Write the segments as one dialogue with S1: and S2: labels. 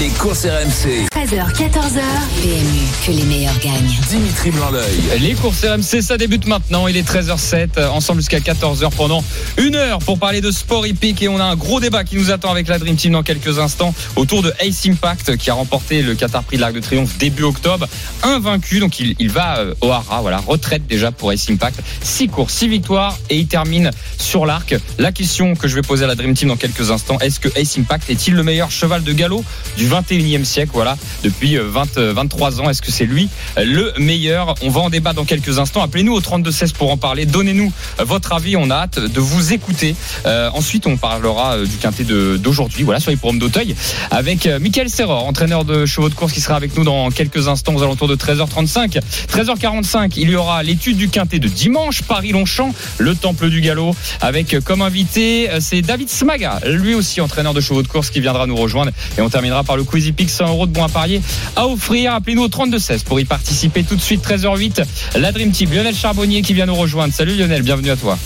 S1: Les courses RMC.
S2: 13h, 14h. PMU, que les meilleurs gagnent.
S1: Dimitri Blanc-L'œil.
S3: Les courses RMC, ça débute maintenant. Il est 13h07, ensemble jusqu'à 14h pendant une heure pour parler de sport hippique. Et on a un gros débat qui nous attend avec la Dream Team dans quelques instants autour de Ace Impact qui a remporté le Qatar Prix de l'Arc de Triomphe début octobre. Invaincu, donc il, il va euh, au Hara. Voilà, retraite déjà pour Ace Impact. Six courses, six victoires et il termine sur l'arc. La question que je vais poser à la Dream Team dans quelques instants, est-ce que Ace Impact est-il le meilleur cheval de galop du 21e siècle Voilà, depuis euh, 20, euh, 23 ans, est-ce que c'est lui euh, le meilleur? On va en débat dans quelques instants. Appelez-nous au 32-16 pour en parler. Donnez-nous euh, votre avis. On a hâte de vous écouter. Euh, ensuite, on parlera euh, du quintet d'aujourd'hui, voilà, sur les programmes d'Auteuil, avec euh, Michael Serror, entraîneur de chevaux de course, qui sera avec nous dans quelques instants aux alentours de 13h35. 13h45, il y aura l'étude du quintet de dimanche, Paris-Longchamp, le temple du galop, avec euh, comme invité, euh, c'est David Smaga, lui aussi entraîneur de chevaux de course, qui viendra nous rejoindre. Et on terminera par le Quizy Pix 100 euros de bons à parier à offrir. Appelez-nous au 32-16 pour y participer tout de suite, 13h08. La Dream Team, Lionel Charbonnier qui vient nous rejoindre. Salut Lionel, bienvenue à toi.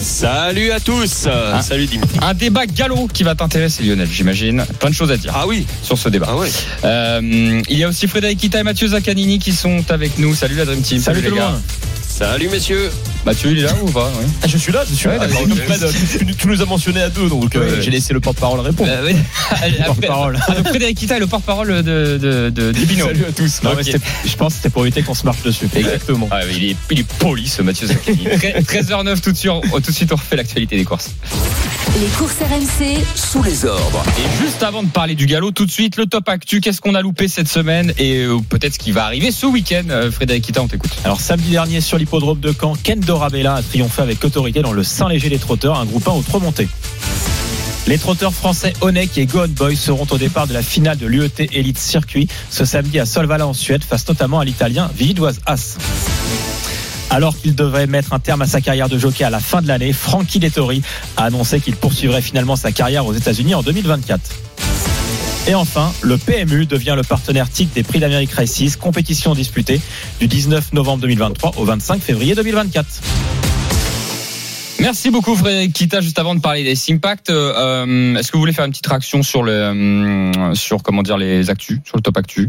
S4: Salut à tous.
S3: Ah.
S4: Salut Dimitri.
S3: Un débat galop qui va t'intéresser Lionel, j'imagine. Plein de choses à dire
S4: Ah oui.
S3: sur ce débat.
S4: Ah.
S3: Euh, il y a aussi Frédéric Kita et Mathieu Zaccanini qui sont avec nous. Salut la Dream Team.
S5: Salut
S3: les
S5: le
S3: gars.
S4: Salut messieurs.
S3: Mathieu, il est là ou pas oui.
S5: Ah, je suis là, je suis là. nous-
S3: ok.
S5: tu, tu nous as mentionné à deux, donc euh,
S3: Ouais.
S5: j'ai laissé le porte-parole répondre.
S3: Euh, oui.
S5: porte-parole.
S3: Ah, Frédéric Kita est le porte-parole de, de, de.
S5: Salut à tous. Non, je pense que c'était pour éviter qu'on se marche dessus. Exactement.
S3: Ah, il, est, il est poli ce Mathieu Zaccanini. 13h09 tout de suite, tout de suite on refait l'actualité des courses.
S2: Les courses RMC,
S1: Sous les ordres.
S3: Et juste avant de parler du galop, tout de suite le top actu. Qu'est-ce qu'on a loupé cette semaine et euh, peut-être ce qui va arriver ce week-end. Euh, Frédéric Kita, on t'écoute.
S5: Alors samedi dernier sur l'hippodrome de Caen, Ken Dorabella a triomphé avec autorité dans le Saint-Léger des Trotteurs, un groupe 1 aux trois montées. Les trotteurs français Onek et Gohan Boy seront au départ de la finale de l'UET Elite Circuit ce samedi à Solvala en Suède, face notamment à l'italien Villidoise As. Alors qu'il devrait mettre un terme à sa carrière de jockey à la fin de l'année, Frankie Dettori a annoncé qu'il poursuivrait finalement sa carrière aux États-Unis en 2024. Et enfin, le PMU devient le partenaire TIC des Prix d'Amérique Races, compétition disputée du 19 novembre 2023 au 25 février 2024.
S3: Merci beaucoup Frédéric Kita. Juste avant de parler des Impact, euh, est-ce que vous voulez faire une petite réaction sur le euh, sur comment dire les actus, sur le top actu?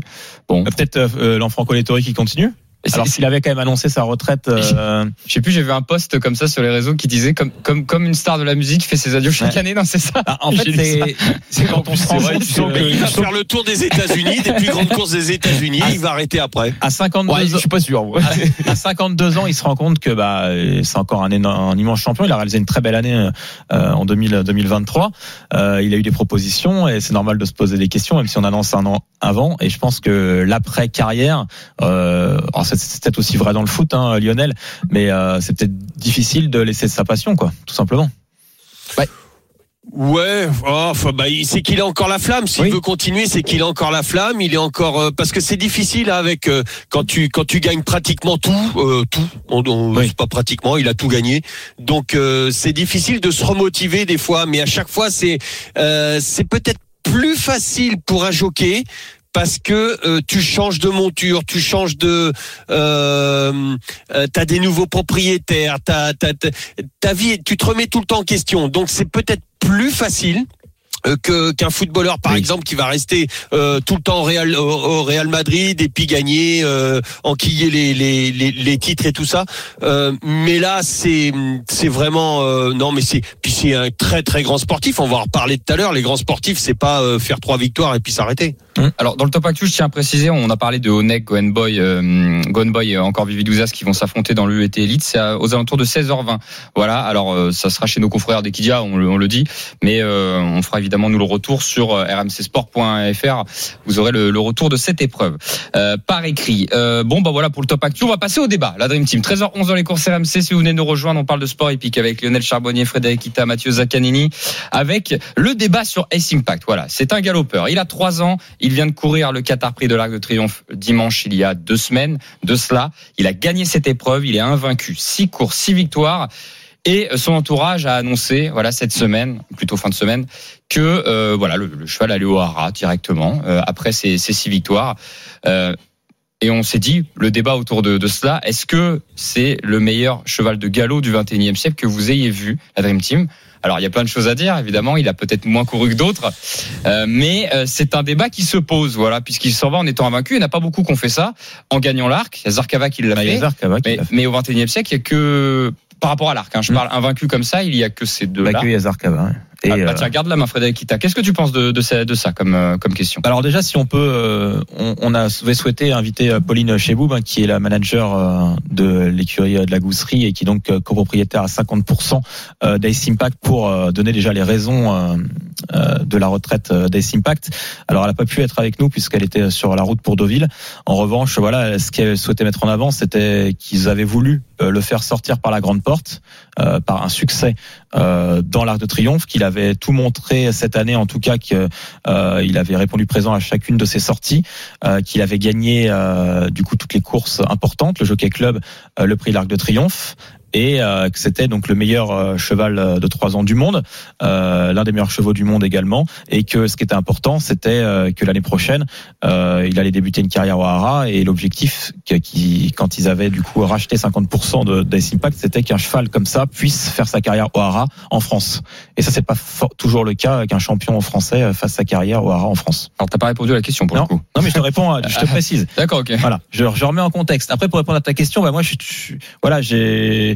S3: Bon,
S5: Euh, Peut-être euh, l'enfant Colettori qui continue? Alors s'il avait quand même annoncé sa retraite. euh,
S3: je sais plus, j'ai vu un post comme ça sur les réseaux qui disait comme comme comme une star de la musique fait ses adieux chaque
S5: Ouais.
S3: année. Non, c'est ça.
S5: ah, en fait, c'est c'est quand on se rend compte que-
S4: Il va faire le tour des États-Unis, des plus grandes courses des États-Unis. Il va arrêter après.
S5: à 52
S3: Ouais, je
S5: ans,
S3: suis pas sûr.
S5: à, à 52 ans, il se rend compte que bah c'est encore un, énorme- un immense champion. Il a réalisé une très belle année euh, en 2000, 2023. Euh, il a eu des propositions et c'est normal de se poser des questions, même si on annonce un an avant. Et je pense que l'après carrière, euh, alors c'est peut-être aussi vrai dans le foot, hein, Lionel, mais euh, c'est peut-être difficile de laisser sa passion, quoi, tout simplement.
S4: Ouais, oh, bah, c'est qu'il a encore la flamme. S'il
S5: Oui.
S4: veut continuer, c'est qu'il a encore la flamme. Il est encore euh, parce que c'est difficile hein, avec euh, quand tu quand tu gagnes pratiquement tout, euh, tout. On, on-
S5: Oui.
S4: c'est pas pratiquement, il a tout gagné. Donc c'est difficile de se remotiver des fois, mais à chaque fois c'est c'est peut-être plus facile pour un jockey parce que euh, tu changes de monture, tu changes de, euh, euh, t'as des nouveaux propriétaires, t'as, t'as, t'as- ta vie, tu te remets tout le temps en question. Donc c'est peut-être plus facile euh, que qu'un footballeur par
S5: Oui.
S4: exemple qui va rester euh, tout le temps au Real au, au Real Madrid et puis gagner euh, enquiller les, les, les les titres et tout ça Euh, mais là c'est c'est vraiment euh, non mais c'est puis c'est un très très grand sportif on va en reparler tout à l'heure les grands sportifs c'est pas euh, faire trois victoires et puis s'arrêter
S3: Alors dans le top actu, je tiens à préciser, on a parlé de Onek, Gohan Boy, euh, Gohan Boy encore Vivi Douzas qui vont s'affronter dans l'UET Elite. C'est aux alentours de 16h20. Voilà. Alors euh, ça sera chez nos confrères d'Equidia, on, on le dit, mais euh, on fera évidemment nous le retour sur euh, rmcsport.fr. Vous aurez le, le retour de cette épreuve euh, par écrit. Euh, bon bah voilà pour le top actu. On va passer au débat. La Dream Team. 13h11 dans les courses RMC. Si vous venez nous rejoindre, on parle de sport épique avec Lionel Charbonnier, Frédéric Ita, Mathieu Zaccanini, avec le débat sur Ace Impact. Voilà, c'est un galopeur. Il a trois ans. Il vient de courir le Qatar Prix de l'Arc de Triomphe dimanche il y a deux semaines de cela. Il a gagné cette épreuve. Il est invaincu. Six courses, six victoires. Et son entourage a annoncé, voilà, cette semaine, plutôt fin de semaine, que euh, voilà, le, cheval allait au Hara directement euh, après ses, ses six victoires. Euh, et on s'est dit, le débat autour de, de cela, est-ce que c'est le meilleur cheval de galop du 21e siècle que vous ayez vu, la Dream Team? Alors il y a plein de choses à dire, évidemment, il a peut-être moins couru que d'autres, euh, mais euh, c'est un débat qui se pose, voilà, puisqu'il s'en va en étant invaincu. Il n'y en a pas beaucoup qui ont fait ça en gagnant l'arc. Il y a Zarkava qui l'a
S5: Bah,
S3: fait, mais, mais au 21e siècle, il y a que par rapport à l'arc. Hein, je
S5: Mm.
S3: parle invaincu comme ça, il y a que ces deux-là.
S5: Bah, Et,
S3: Ah, bah,
S5: euh,
S3: tiens, garde la main, Frédéric Kita. Qu'est-ce que tu penses de, de ça, de ça comme, euh, comme question?
S5: Alors déjà, si on peut, euh, on, on a souhaité inviter Pauline Cheboub, hein, qui est la manager euh, de l'écurie de la Gousserie et qui est donc euh, copropriétaire à 50% euh, d'Ace Impact pour euh, donner déjà les raisons euh, euh, de la retraite euh, d'Ace Impact. Alors, elle n'a pas pu être avec nous puisqu'elle était sur la route pour Deauville. En revanche, voilà, ce qu'elle souhaitait mettre en avant, c'était qu'ils avaient voulu euh, le faire sortir par la grande porte, euh, par un succès euh, dans l'Arc de Triomphe, qu'il avait tout montré cette année, en tout cas que euh, avait répondu présent à chacune de ses sorties, euh, qu'il avait gagné du coup toutes les courses importantes, le Jockey Club, le Prix l'Arc de Triomphe. Et euh, que c'était donc le meilleur euh, cheval euh, de trois ans du monde, euh, l'un des meilleurs chevaux du monde également, et que ce qui était important, c'était euh, que l'année prochaine, euh, il allait débuter une carrière au Hara, et l'objectif, qui, quand ils avaient du coup racheté 50% de d'Ace Impact, c'était qu'un cheval comme ça puisse faire sa carrière au Hara en France. Et ça, c'est pas for- toujours le cas qu'un champion français fasse sa carrière au Hara en France.
S3: Alors, t'as pas répondu à la question pour
S5: Non.
S3: le coup.
S5: Non, mais je te réponds, je te précise.
S3: D'accord, ok.
S5: Voilà, je, je remets en contexte. Après, pour répondre à ta question, bah, moi, je, je- voilà, j'ai,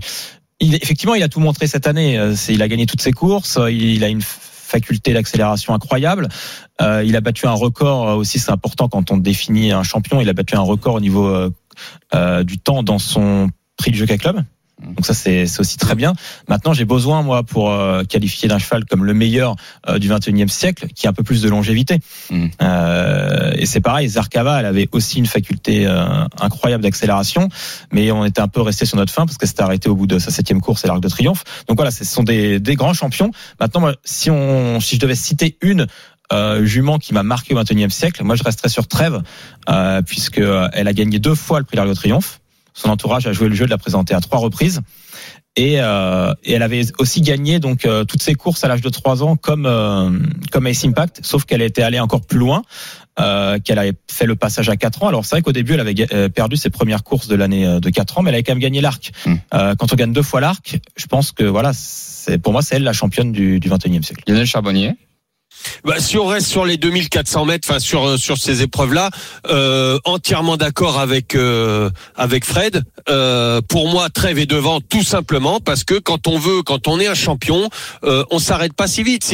S5: effectivement, il a tout montré cette année. Euh, Il a gagné toutes ses courses. euh, Il, a une faculté d'accélération incroyable. Euh, il a battu un record aussi, c'est important quand on définit un champion. Il a battu un record au niveau du temps dans son prix du Jockey Club. Donc ça c'est c'est aussi très bien. Maintenant j'ai besoin moi pour euh, qualifier d'un cheval comme le meilleur euh, du 21e siècle qui a un peu plus de longévité.
S3: Mm.
S5: Euh, et c'est pareil, Zarkava elle avait aussi une faculté euh, incroyable d'accélération, mais on était un peu resté sur notre fin parce que c'était arrêté au bout de sa septième course et l'Arc de Triomphe. Donc voilà, ce sont des, des grands champions. Maintenant moi, si on si je devais citer une euh, jument qui m'a marqué au 21e siècle, moi je resterais sur Trèves euh, puisque euh, elle a gagné deux fois le prix l'Arc de Triomphe. Son entourage a joué le jeu de la présenter à trois reprises. Et, euh, et elle avait aussi gagné donc euh, toutes ses courses à l'âge de 3 ans comme euh, comme Ace Impact, sauf qu'elle était allée encore plus loin, euh, qu'elle avait fait le passage à 4 ans. Alors c'est vrai qu'au début elle avait euh, perdu ses premières courses de l'année euh, de 4 ans, mais elle avait quand même gagné l'arc.
S3: Mm.
S5: Euh, quand on gagne deux fois l'arc, je pense que voilà, c'est pour moi c'est elle la championne du, du 21e siècle.
S3: Lionel Charbonnier?
S4: Bah, si on reste sur les 2400 mètres, enfin sur euh, sur ces épreuves-là, euh, entièrement d'accord avec euh, avec Fred. Euh, pour moi, Trèves est devant tout simplement parce que quand on veut, quand on est un champion, euh, on s'arrête pas si vite.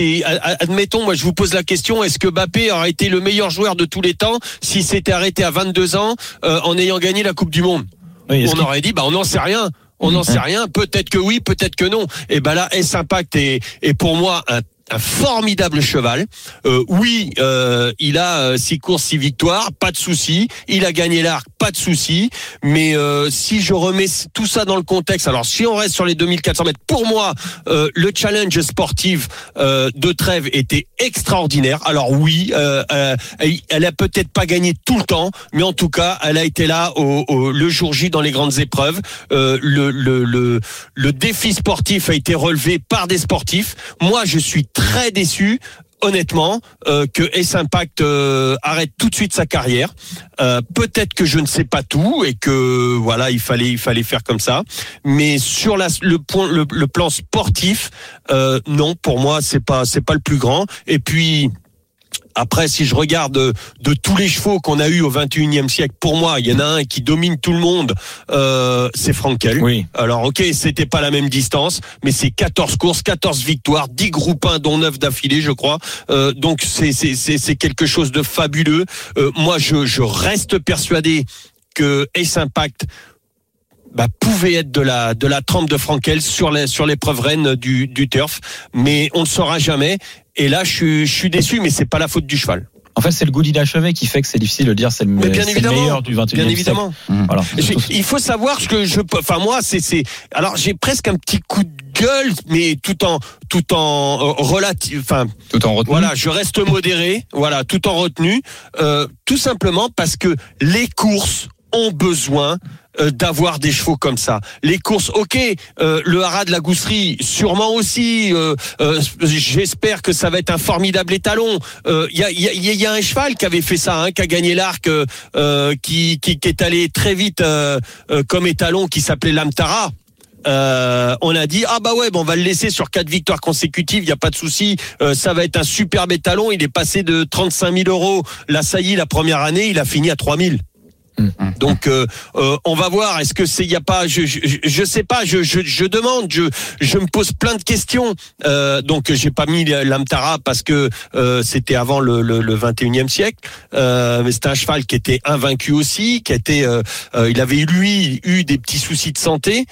S4: Admettons, moi je vous pose la question est-ce que Mbappé aurait été le meilleur joueur de tous les temps s'il s'était arrêté à 22 ans euh, en ayant gagné la Coupe du Monde?
S5: Oui,
S4: on aurait dit bah on n'en sait rien. On n'en sait rien. Peut-être que oui, peut-être que non. Et ben là, S Impact est, est pour moi un, un formidable cheval. Euh, oui, euh, il a euh, six courses, six victoires, pas de souci. Il a gagné l'arc, pas de souci. Mais euh, si je remets tout ça dans le contexte, alors si on reste sur les 2400 mètres, pour moi, euh, le challenge sportif euh, de Trèves était extraordinaire. Alors oui, elle- a peut-être pas gagné tout le temps, mais en tout cas, elle a été là au, au- le jour J dans les grandes épreuves. Le, le, le, le défi sportif a été relevé par des sportifs. Moi, je suis très déçu. Honnêtement, euh, que S Impact euh, arrête tout de suite sa carrière. Euh, Peut-être que je ne sais pas tout et que voilà, il fallait il fallait faire comme ça. Mais sur la, le point le, le plan sportif, euh, non, pour moi c'est pas c'est pas le plus grand. Et puis après, si je regarde de, de tous les chevaux qu'on a eu au 21e siècle, pour moi, il y en a un qui domine tout le monde, euh, c'est Frankel.
S5: Oui.
S4: Alors, ok, c'était pas la même distance, mais c'est 14 courses, 14 victoires, 10 groupes 1, dont 9 d'affilée, je crois. Euh, donc, c'est, c'est, c'est, c'est quelque chose de fabuleux. Euh, moi, je, je reste persuadé que Ace Impact bah, pouvait être de la de la trempe de Frankel sur les sur l'épreuve reine du du turf, mais on ne saura jamais. Et là, je suis je suis déçu, mais c'est pas la faute du cheval.
S5: En fait, c'est le goût d'inachevé qui fait que c'est difficile de dire c'est le, meilleur du 21e
S4: Bien
S5: siècle.
S4: évidemment.
S5: Voilà.
S4: J'ai- Il faut savoir ce que je peux. Enfin moi, c'est c'est. Alors j'ai presque un petit coup de gueule, mais tout en tout en euh, relatif. Enfin
S3: Tout en retenue.
S4: voilà, je reste modéré. Voilà, tout en retenue. Euh, tout simplement parce que les courses ont besoin euh, d'avoir des chevaux comme ça. Les courses, ok, euh, le haras de la Gousserie, sûrement aussi. euh, euh, J'espère que ça va être un formidable étalon. Il y, a, y, a, y a un cheval qui avait fait ça, hein, qui a gagné l'arc, euh, euh, qui, qui, qui est allé très vite euh, euh, comme étalon, qui s'appelait Lamtara. Euh, on a dit ah bah ouais, bon, on va le laisser sur quatre victoires consécutives, il y a pas de souci. Euh, ça va être un superbe étalon. Il est passé de 35 000 euros la saillie la première année, il a fini à 3 000. Donc euh, euh, on va voir. Est-ce que c'est il y a pas je, je je sais pas. Je, je je demande. Je je me pose plein de questions. Euh, donc j'ai pas mis l'Amtara parce que euh, c'était avant le, le, le 21e siècle. Euh, mais c'était un cheval qui était invaincu aussi, qui était. euh, il avait lui eu des petits soucis de santé.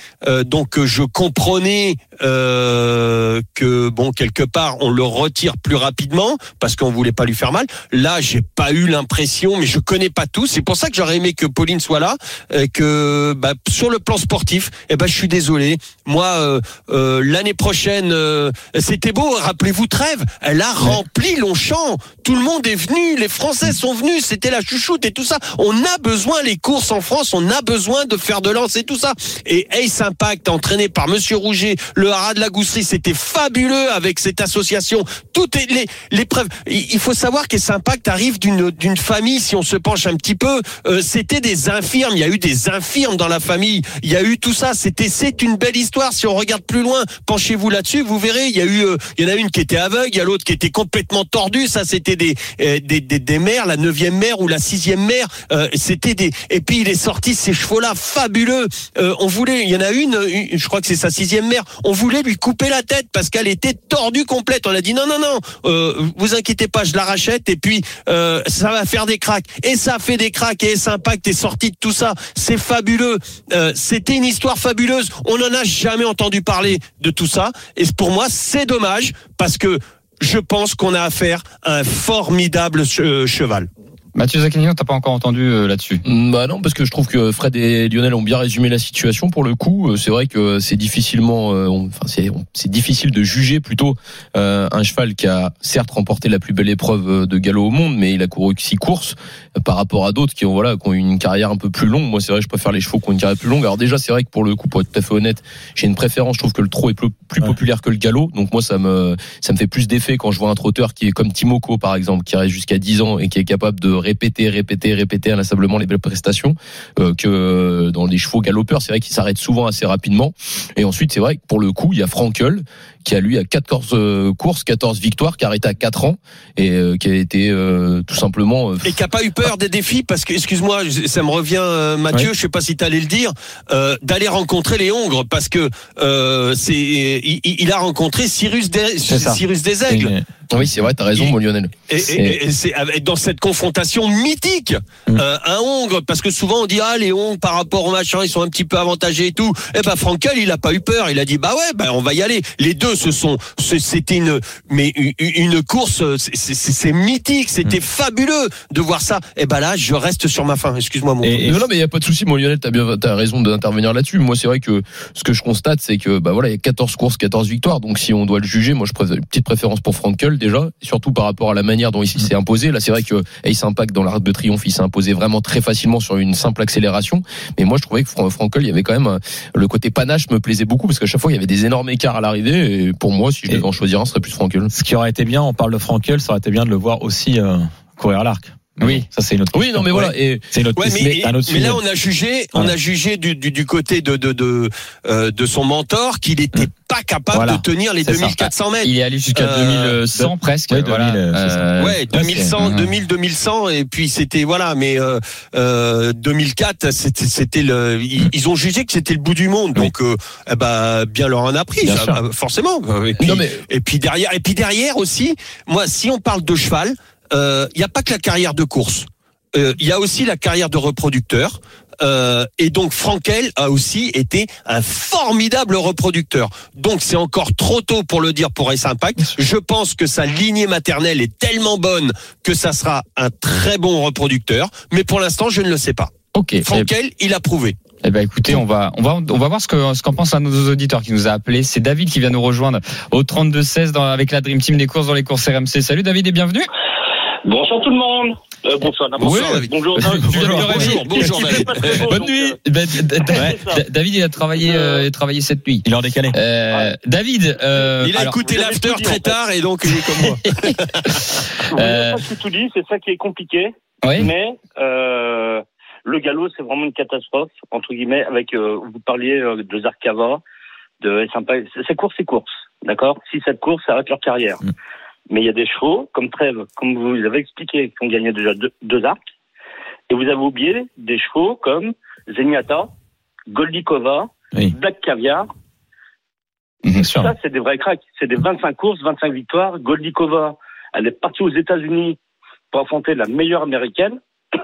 S4: Donc je comprenais euh, que bon quelque part on le retire plus rapidement parce qu'on voulait pas lui faire mal. Là j'ai pas eu l'impression, mais je connais pas tout. C'est pour ça que j'aurais aimé que Pauline soit là, et que bah, sur le plan sportif, eh ben je suis désolé. Moi euh, euh, l'année prochaine, euh, c'était beau. Rappelez-vous Trèves, elle a rempli Longchamp. Tout le monde est venu, les Français sont venus. C'était la chouchoute et tout ça. On a besoin les courses en France, on a besoin de faire de lance et tout ça. Et Ace Impact, entraîné par Monsieur Rouget, le haras de la Gousserie, c'était fabuleux avec cette association. Toutes les les preuves. Il faut savoir qu'Ace Impact arrive d'une d'une famille. Si on se penche un petit peu, euh, c'était des infirmes. Il y a eu des infirmes dans la famille. Il y a eu tout ça. C'était c'est une belle histoire. Si on regarde plus loin, penchez-vous là-dessus, vous verrez. Il y a eu, euh, il y en a une qui était aveugle, il y a l'autre qui était complètement tordue. Ça, c'était des, euh, des des des mères, la neuvième mère ou la sixième mère. Euh, c'était des. Et puis il est sorti ces chevaux-là fabuleux. Euh, on voulait, il y en a une, je crois que c'est sa sixième mère. Voulait lui couper la tête parce qu'elle était tordue complète. On a dit non non non, euh, vous inquiétez pas, je la rachète et puis euh, ça va faire des cracks. Et ça fait des cracks et Impact est sorti de tout ça. C'est fabuleux. Euh, C'était une histoire fabuleuse. On n'en a jamais entendu parler de tout ça. Et pour moi, c'est dommage parce que je pense qu'on a affaire à un formidable che- cheval.
S3: Mathieu Zaccanino, t'as pas encore entendu euh, là-dessus?
S6: Mm, Bah non, parce que je trouve que Fred et Lionel ont bien résumé la situation pour le coup. Euh, C'est vrai que c'est difficilement, euh, on- enfin c'est c'est difficile de juger plutôt euh, un cheval qui a certes remporté la plus belle épreuve de galop au monde, mais il a couru six courses par rapport à d'autres qui ont voilà qui ont eu une carrière un peu plus longue. Moi, c'est vrai, que je préfère les chevaux qui ont une carrière plus longue. Alors déjà, c'est vrai que pour le coup, pour être tout à fait honnête, j'ai une préférence. Je trouve que le trot est plus, plus
S5: Ouais.
S6: populaire que le galop. Donc moi, ça me ça me fait plus d'effet quand je vois un trotteur qui est comme Timoko par exemple, qui reste jusqu'à 10 ans et qui est capable de répéter, répéter, répéter inlassablement les belles prestations euh, que dans les chevaux galopeurs. C'est vrai qu'ils s'arrêtent souvent assez rapidement. Et ensuite, c'est vrai que pour le coup, il y a Frankel qui a lui à 14 euh, courses, 14 victoires, qui a arrêté à 4 ans et euh, qui a été euh, tout simplement euh,
S4: Et qui a pas eu peur des défis parce que, excuse-moi, ça me revient, Mathieu, je sais pas si tu allais le dire, d'aller rencontrer les Hongres parce que c'est, il, il a rencontré Cyrus des. Cyrus des Aigles.
S6: Oui, c'est vrai, t'as raison, mon Lionel.
S4: Et, et- et dans cette confrontation mythique,
S5: Mm.
S4: euh, un Hongre, parce que souvent on dit ah les Hongres par rapport au machin ils sont un petit peu avantagés et tout. Eh ben Frankel il a pas eu peur, il a dit bah ouais ben on va y aller. Les deux se sont, c'était une mais une, course, c'est- c'est mythique, c'était
S5: Mm.
S4: fabuleux de voir ça. Et ben là je reste sur ma fin. Excuse-moi mon.
S5: Et-
S6: non, non, mais il y a pas de souci, mon Lionel, t'as bien, t'as raison d'intervenir là-dessus. Moi, c'est vrai que ce que je constate, c'est que, bah voilà, il y a 14 courses, 14 victoires. Donc, si on doit le juger, moi, je préfère une petite préférence pour Frankel, déjà. Surtout par rapport à la manière dont il s'est imposé. Là, c'est vrai que Ace Impact dans l'Arc de Triomphe, il s'est imposé vraiment très facilement sur une simple accélération. Mais moi, je trouvais que Fran- Frankel, il y avait quand même euh, le côté panache me plaisait beaucoup parce qu'à chaque fois, il y avait des énormes écarts à l'arrivée. Pour moi, si je devais en choisir un, ce serait plus Frankel.
S5: Ce qui aurait été bien, on parle de Frankel, ça aurait été bien de le voir aussi euh, courir à l'arc. Mais
S3: Oui.
S5: ça c'est une autre.
S6: Oui, non, mais voilà. Et,
S5: C'est une autre.
S4: Ouais, mais,
S5: un autre
S4: mais
S5: sujet.
S4: là on a jugé, on a jugé du, du, du côté de de de, euh, de son mentor qu'il était pas capable
S5: Voilà.
S4: de tenir les
S5: C'est ça.
S4: 2400 mètres.
S3: Il est allé jusqu'à
S4: Euh,
S3: 2100 presque.
S5: ouais, 2000,
S3: voilà.
S5: euh, c'est ça.
S3: Euh,
S4: Ouais, 2100,
S3: c'est-
S4: 2000, 2100, et puis c'était voilà, mais euh, euh, 2004, c'était c'était le, ils, ils ont jugé que c'était le bout du monde,
S5: Oui.
S4: donc euh, eh ben bien leur en a pris, ça, bah, forcément. Et puis,
S6: non, mais,
S4: et puis derrière, et puis derrière aussi, moi, si on parle de cheval, euh, il n'y a pas que la carrière de course, Euh, il y a aussi la carrière de reproducteur. Euh, et donc Frankel a aussi été un formidable reproducteur. Donc c'est encore trop tôt pour le dire pour Ace Impact. Je pense que sa lignée maternelle est tellement bonne que ça sera un très bon reproducteur. Mais pour l'instant, je ne le sais pas.
S3: Ok. Eh-
S4: Frankel, il a prouvé.
S3: Eh ben écoutez, on va on va on va voir ce que ce qu'en pense un de nos auditeurs qui nous a appelé. C'est David qui vient nous rejoindre au 32 16 dans, avec la Dream Team des courses dans les courses RMC. Salut David et bienvenue.
S7: Bonjour tout le monde. Euh, bonsoir, n'importe
S6: Oui.
S7: Bonjour.
S4: Bonjour, bonjour,
S7: pas
S3: Bonne nuit.
S7: euh,
S3: Ben,
S7: Ouais,
S3: David, il a travaillé, euh, il a travaillé cette nuit.
S5: Il est en décalé.
S3: Euh, David, euh,
S4: Il a
S3: alors,
S4: écouté l'after très
S7: fait.
S4: tard et donc il est comme moi.
S7: Vous
S3: Euh,
S7: avez presque tout dit, c'est ça qui est compliqué.
S3: oui.
S7: Mais euh, le galop, c'est vraiment une catastrophe, entre guillemets, avec, euh, vous parliez euh, de Zarkava, de sympa. C'est course, c'est course, d'accord? Si cette course, ça arrête leur carrière.
S5: Mm.
S7: Mais il y a des chevaux, comme Trèves, comme vous avez expliqué, qui ont gagné déjà deux, deux arcs. Et vous avez oublié des chevaux comme Zenyatta, Goldikova,
S5: Oui.
S7: Black Caviar. Ça, c'est des vrais cracks. C'est des 25 courses, 25 victoires. Goldikova, elle est partie aux États-Unis pour affronter la meilleure américaine.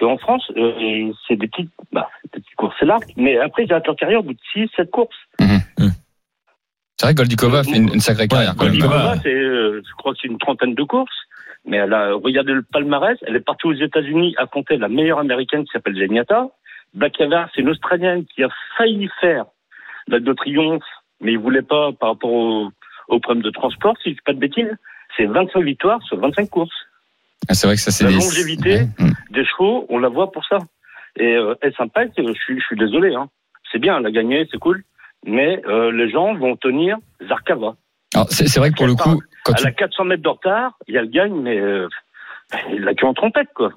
S7: Qu'en France, euh, c'est des petites, bah, des petites courses, c'est l'arc. Mais après, arrêtent leur carrière au bout de 6, 7 courses.
S3: C'est vrai que Goldikova fait une, une sacrée carrière.
S7: Goldikova,
S5: ouais.
S7: c'est, euh, je crois que c'est une trentaine de courses. Mais elle a, regardez le palmarès, elle est partie aux États-Unis affronter la meilleure américaine qui s'appelle Zenyatta. Black Caviar, c'est une Australienne qui a failli faire la de triomphe, mais il voulait pas par rapport au, au problème de transport, si je dis pas de bêtises. C'est 25 victoires sur 25 courses.
S3: Ah, c'est vrai que ça, c'est
S7: La
S3: des-
S7: longévité.
S3: Ouais. Mm.
S7: Des chevaux, on la voit pour ça. Et euh, S-Impact, je suis, je suis désolé, hein. c'est bien, elle a gagné, c'est cool. Mais euh, les gens vont tenir Zarkava.
S3: Alors, c'est c'est vrai que pour le coup, quand tu
S7: Elle a 400 mètres de retard, et elle gagne, mais euh, il a que en trompette, quoi.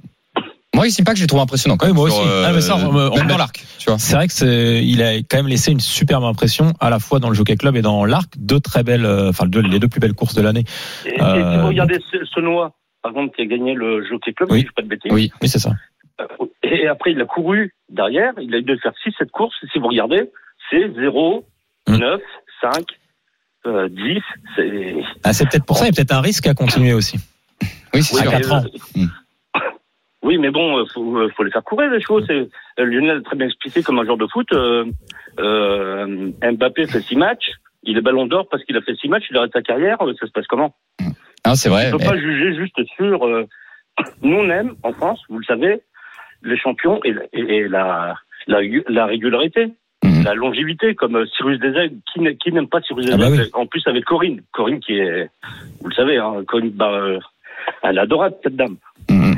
S3: Moi, ici, pas que j'ai trouvé impressionnant. Quand
S5: Oui,
S3: même,
S5: moi
S3: sur,
S5: aussi.
S3: euh,
S5: Ah, mais ça, on on
S3: même dans l'arc, tu vois.
S5: C'est vrai que c'est, il a quand même laissé une superbe impression à la fois dans le Jockey Club et dans l'Arc. Deux très belles, euh, enfin deux- les deux plus belles courses de l'année.
S7: Et, et si
S5: Euh,
S7: vous regardez Ce- Senoa, par exemple, qui a gagné le Jockey Club,
S5: Oui.
S7: si je dis pas de bêtises.
S3: Oui.
S5: Oui, c'est ça.
S7: Euh, Et après, il a couru derrière, il a eu de faire 6-7 courses. Si vous regardez, c'est 0,
S5: Hum.
S7: 9, 5, euh, 10. C'est...
S5: Ah, c'est peut-être pour ça, il y a peut-être un risque à continuer aussi.
S3: Oui, c'est sûr.
S5: quatre ans.
S3: Mm.
S7: Oui, mais bon, euh, faut, euh, faut les faire courir les chevaux. C'est euh, Lionel a très bien expliqué comme un joueur de foot. euh, euh, Mbappé fait six matchs, il est Ballon d'Or parce qu'il a fait six matchs, il arrête sa carrière. euh, Ça se passe comment?
S3: Ah, c'est vrai.
S7: On peut
S3: mais-
S7: pas juger juste sur. euh, nous on aime en France, vous le savez, les champions et, la- et- et la, la la régularité. La longévité, comme euh, Cyrus Desailles, qui, qui n'aime pas Cyrus
S5: Ah
S7: Desailles
S5: bah oui.
S7: En plus avec Corinne, Corinne qui est, vous le savez, hein, Corinne, bah, euh, elle est adorable cette dame.
S3: Mhm.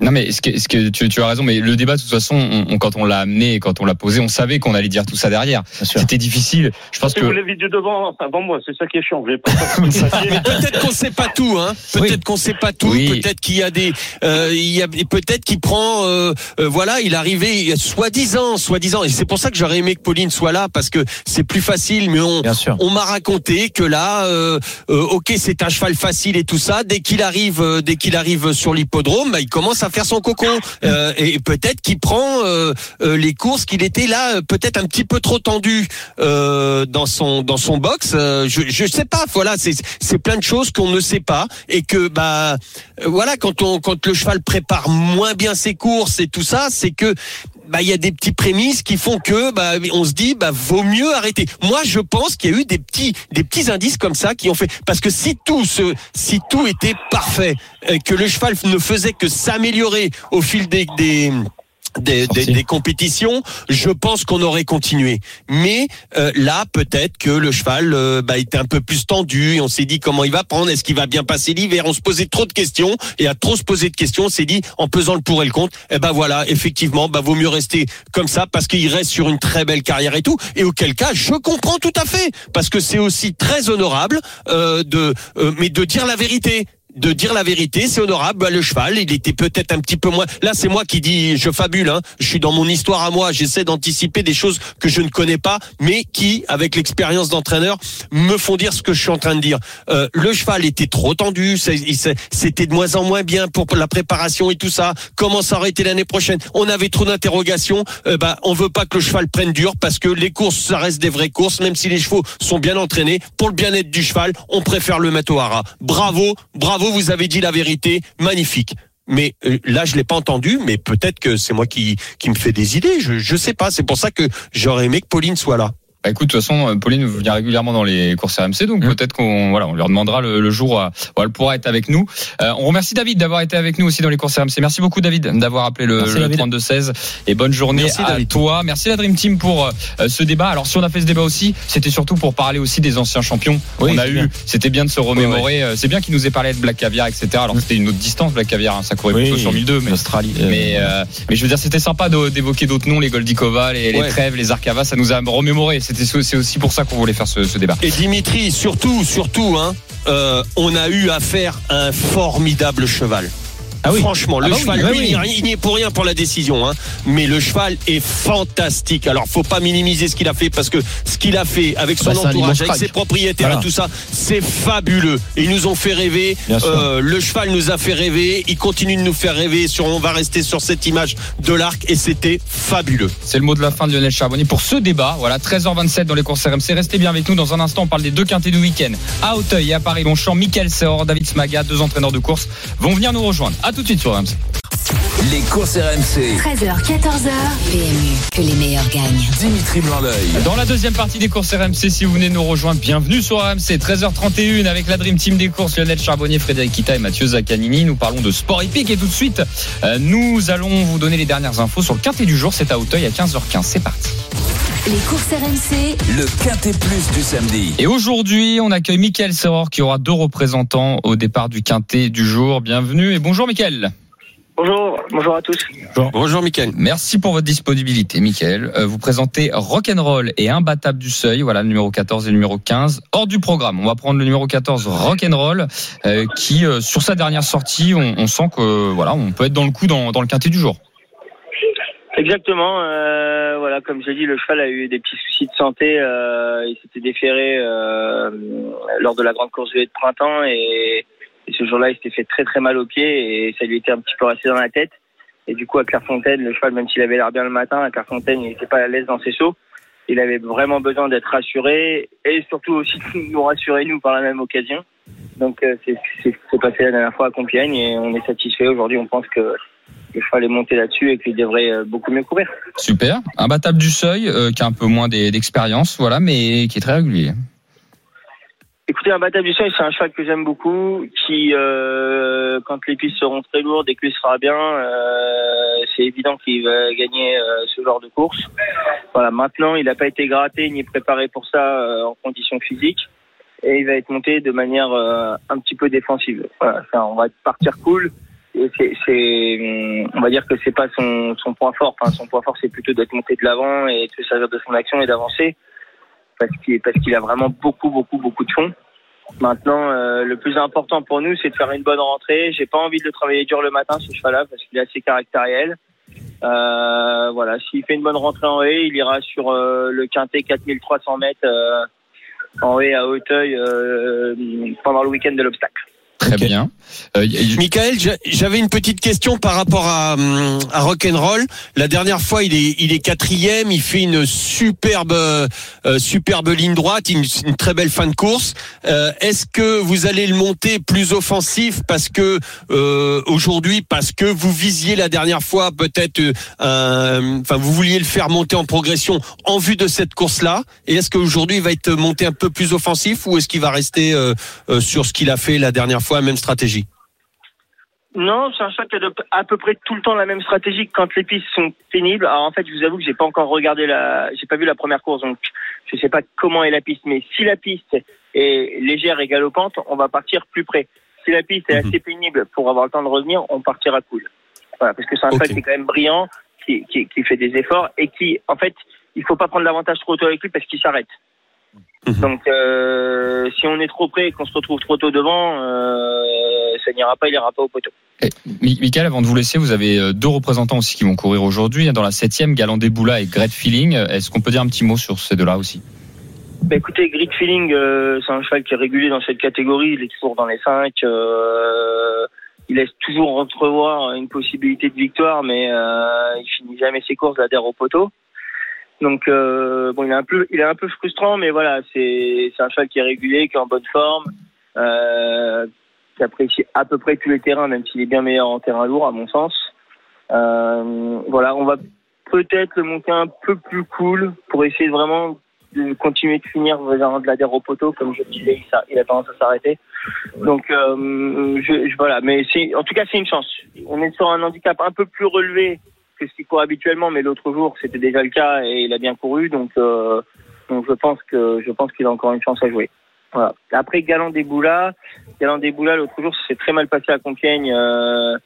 S3: Non mais ce que, ce que tu, tu as raison, mais le débat de toute façon, on- on- quand on l'a amené, quand on l'a posé, on savait qu'on allait dire tout ça derrière.
S5: Bien sûr.
S3: C'était difficile. Je pense
S7: Si
S3: que
S7: vous du devant, enfin, avant moi, c'est ça qui est chiant.
S4: Peut-être qu'on sait pas tout, hein. Peut-être
S5: Oui.
S4: qu'on sait pas tout.
S3: Oui.
S4: Peut-être qu'il y a des, euh, il y a peut-être qu'il prend, euh, euh, voilà, il est arrivé soi-disant, soi-disant. Et c'est pour ça que j'aurais aimé que Pauline soit là parce que c'est plus facile. Mais on,
S5: Bien sûr.
S4: on m'a raconté que là, euh, euh, ok, c'est un cheval facile et tout ça. Dès qu'il arrive, euh, dès qu'il arrive sur l'hippodrome, bah, il commence à faire son cocon. Euh, et peut-être qu'il prend euh, euh, les courses qu'il était là, euh, peut-être un petit peu trop tendu euh, dans son dans son box. Je je sais pas. Voilà, c'est c'est plein de choses qu'on ne sait pas et que bah voilà quand on quand le cheval prépare moins bien ses courses et tout ça, c'est que bah il y a des petits prémices qui font que bah on se dit bah vaut mieux arrêter. Moi je pense qu'il y a eu des petits des petits indices comme ça qui ont fait parce que si tout si tout était parfait euh, que le cheval ne faisait que s'améliorer au fil des des des, des, des compétitions, je pense qu'on aurait continué. Mais euh, là, peut-être que le cheval euh, bah, était un peu plus tendu. Et on s'est dit comment il va prendre, est-ce qu'il va bien passer l'hiver? On se posait trop de questions et à trop se poser de questions, on s'est dit en pesant le pour et le contre, eh ben voilà, effectivement, bah vaut mieux rester comme ça parce qu'il reste sur une très belle carrière et tout. Et auquel cas, je comprends tout à fait parce que c'est aussi très honorable euh, de, euh, mais de dire la vérité de dire la vérité, c'est honorable. Le cheval, il était peut-être un petit peu moins. Là, c'est moi qui dis, je fabule. Hein. Je suis dans mon histoire à moi. J'essaie d'anticiper des choses que je ne connais pas, mais qui, avec l'expérience d'entraîneur, me font dire ce que je suis en train de dire. Euh, le cheval était trop tendu. C'était de moins en moins bien pour la préparation et tout ça. Comment ça aurait été l'année prochaine? On avait trop d'interrogations. Euh, bah, on veut pas que le cheval prenne dur parce que les courses, ça reste des vraies courses, même si les chevaux sont bien entraînés. Pour le bien-être du cheval, on préfère le mettre au haras. Bravo, bravo, vous avez dit la vérité, magnifique. Mais euh, là, je l'ai pas entendu, mais peut-être que c'est moi qui me fais des idées. Je je sais pas. C'est pour ça que j'aurais aimé que Pauline soit là.
S3: Bah écoute, de toute façon, euh, Pauline vient régulièrement dans les courses RMC, donc
S5: Mm.
S3: peut-être qu'on voilà, on lui demandera le, le jour où euh, où elle pourra être avec nous. Euh, on remercie David d'avoir été avec nous aussi dans les courses RMC. Merci beaucoup David d'avoir appelé le, le
S5: David.
S3: 32-16 et bonne journée
S4: Merci,
S3: à
S4: David.
S3: toi. Merci la Dream Team pour euh, ce débat. Alors si on a fait ce débat aussi, c'était surtout pour parler aussi des anciens champions
S5: Oui,
S3: qu'on a eu. C'était bien de se remémorer. Euh, C'est bien qu'il nous ait parlé de Black Caviar, etc. Alors c'était une autre distance Black Caviar, hein. ça courait plutôt sur 1002, mais
S5: l'Australie. euh,
S3: mais, euh, mais je veux dire, c'était sympa d'évoquer d'autres noms, les Goldikova, les, les
S4: Ouais.
S3: Trèves, les Arcava, ça nous a remémoré. C'est aussi pour ça qu'on voulait faire ce, ce débat.
S4: Et Dimitri, surtout, surtout, hein, euh, on a eu affaire à un formidable cheval.
S5: Ah oui.
S4: Franchement, le
S5: Ah bah oui,
S4: cheval,
S5: bah
S4: lui,
S5: oui.
S4: il n'y est pour rien pour la décision, hein, mais le cheval est fantastique. Alors, faut pas minimiser ce qu'il a fait parce que ce qu'il a fait avec son
S6: Bah,
S4: entourage, avec
S6: crack.
S4: ses propriétaires
S5: Voilà.
S4: et tout ça, c'est fabuleux. Ils nous ont fait rêver. Euh, le cheval nous a fait rêver. Il continue de nous faire rêver. Sur, on va rester sur cette image de l'arc et c'était fabuleux.
S3: C'est le mot de la fin de Lionel Charbonnier pour ce débat. Voilà, 13h27 dans les courses RMC. Restez bien avec nous. Dans un instant, on parle des deux quintés du week-end. À Auteuil et à Paris-Longchamp, Michael Seor, David Smaga, deux entraîneurs de course, vont venir nous rejoindre. À tout de suite sur RMC.
S1: Les courses RMC.
S2: 13h, 14h. PMU, que les meilleurs gagnent.
S1: Dimitri Blanc-L'œil.
S3: Dans la deuxième partie des courses RMC, si vous venez nous rejoindre, bienvenue sur RMC, 13h31 avec la Dream Team des courses, Lionel Charbonnier, Frédéric Kita et Mathieu Zaccanini. Nous parlons de sport hippique et tout de suite, euh, nous allons vous donner les dernières infos sur le quintet du jour. C'est à Auteuil à 15h15. C'est parti.
S2: Les courses RMC,
S1: Le Quintet Plus du samedi.
S3: Et aujourd'hui, on accueille Mickaël Serror qui aura deux représentants au départ du quintet du jour. Bienvenue et bonjour Mickaël.
S7: Bonjour, bonjour à tous.
S4: Bonjour, Mickaël.
S3: Merci pour votre disponibilité, Mickaël. Euh, vous présentez Rock'n'Roll et Imbattable du Seuil, voilà le numéro 14 et le numéro 15. Hors du programme, on va prendre le numéro 14, Rock'n'Roll, euh, qui, euh, sur sa dernière sortie, on, on sent que voilà, on peut être dans le coup dans, dans le quintet du jour.
S8: Exactement. euh, voilà, comme j'ai dit, le cheval a eu des petits soucis de santé. euh, il s'était déféré euh, lors de la grande course de printemps et, et ce jour-là, il s'était fait très très mal au pied et ça lui était un petit peu resté dans la tête. Et du coup, à Clairefontaine, le cheval, même s'il avait l'air bien le matin, à Clairefontaine, il n'était pas à l'aise dans ses sauts. Il avait vraiment besoin d'être rassuré et surtout aussi de nous rassurer nous par la même occasion. Donc euh, c'est ce qui s'est passé la dernière fois à Compiègne et on est satisfait. Aujourd'hui, on pense que cheval est monté là-dessus et qu'il devrait euh, beaucoup mieux courir.
S3: Super. Imbattable du Seuil, euh, qui a un peu moins d'expérience, voilà, mais qui est très régulier.
S8: Écoutez, un bataille du seuil, c'est un cheval que j'aime beaucoup, qui, euh, quand les pistes seront très lourdes et que lui sera bien, euh, c'est évident qu'il va gagner ce genre de course. Voilà, maintenant, il n'a pas été gratté ni préparé pour ça en conditions physiques, et il va être monté de manière euh, un petit peu défensive. Voilà, enfin, on va partir cool. C'est, on va dire que c'est pas son, son point fort. Enfin, son point fort, c'est plutôt d'être monté de l'avant et de se servir de son action et d'avancer parce qu'il parce qu'il a vraiment beaucoup beaucoup beaucoup de fond. Maintenant, euh, le plus important pour nous, c'est de faire une bonne rentrée. J'ai pas envie de le travailler dur le matin ce cheval-là parce qu'il est assez caractériel. Euh, voilà, s'il fait une bonne rentrée en haie, il ira sur euh, le quintet 4300 mètres euh, en haie à Hauteuil euh, pendant le week-end de l'obstacle.
S3: Très bien. Euh,
S4: Michael, j'a- j'avais une petite question par rapport à, hum, à Rock'n'Roll. La dernière fois, il est, il est quatrième, il fait une superbe, euh, superbe ligne droite, une, une très belle fin de course. Euh, Est-ce que vous allez le monter plus offensif parce que euh, aujourd'hui, parce que vous visiez la dernière fois peut-être, enfin vous vouliez le faire monter en progression en vue de cette course-là? Et est-ce qu'aujourd'hui il va être monté un peu plus offensif ou est-ce qu'il va rester sur ce qu'il a fait la dernière fois, même stratégie?
S8: Non, c'est un cheval qui adopte à peu près tout le temps la même stratégie quand les pistes sont pénibles. Alors en fait, je vous avoue que j'ai pas encore regardé la, j'ai pas vu la première course, donc je sais pas comment est la piste. Mais si la piste est légère et galopante, on va partir plus près. Si la piste est
S4: Mhm.
S8: assez pénible pour avoir le temps de revenir, on partira cool. Voilà, parce que c'est un cheval
S4: Ok.
S8: qui est quand même brillant, qui, qui, qui fait des efforts et qui, en fait, il faut pas prendre l'avantage trop tôt avec lui parce qu'il s'arrête.
S4: Mhm.
S8: Donc, euh, si on est trop près et qu'on se retrouve trop tôt devant, euh, ça n'ira pas, il ira pas au poteau.
S3: Eh, Mi- Michael, avant de vous laisser, vous avez euh, deux représentants aussi qui vont courir aujourd'hui. Dans la septième, Galant Boula et Great Feeling. Est-ce qu'on peut dire un petit mot sur ces deux-là aussi?
S8: Bah écoutez, Grid Feeling, euh, c'est un cheval qui est régulier dans cette catégorie. Il est toujours dans les cinq. euh, il laisse toujours entrevoir une possibilité de victoire, mais euh, il finit jamais ses courses d'adhère au poteau. Donc euh, bon, il est un peu, il est un peu frustrant, mais voilà, c'est un cheval qui est régulier, qui est en bonne forme, euh, qui apprécie à peu près tous les terrains, même s'il est bien meilleur en terrain lourd, à mon sens. Euh, voilà, on va peut-être le monter un peu plus cool pour essayer vraiment de continuer de finir de la déro poteau, comme je disais, il, a tendance à s'arrêter. Donc euh, je, je- voilà, mais en tout cas c'est une chance. On est sur un handicap un peu plus relevé que ce qu'il court habituellement, mais l'autre jour c'était déjà le cas et il a bien couru, donc euh, donc je pense que je pense qu'il a encore une chance à jouer. Après Galant des Boulas, Galant l'autre jour s'est très mal passé à Compiègne. euh,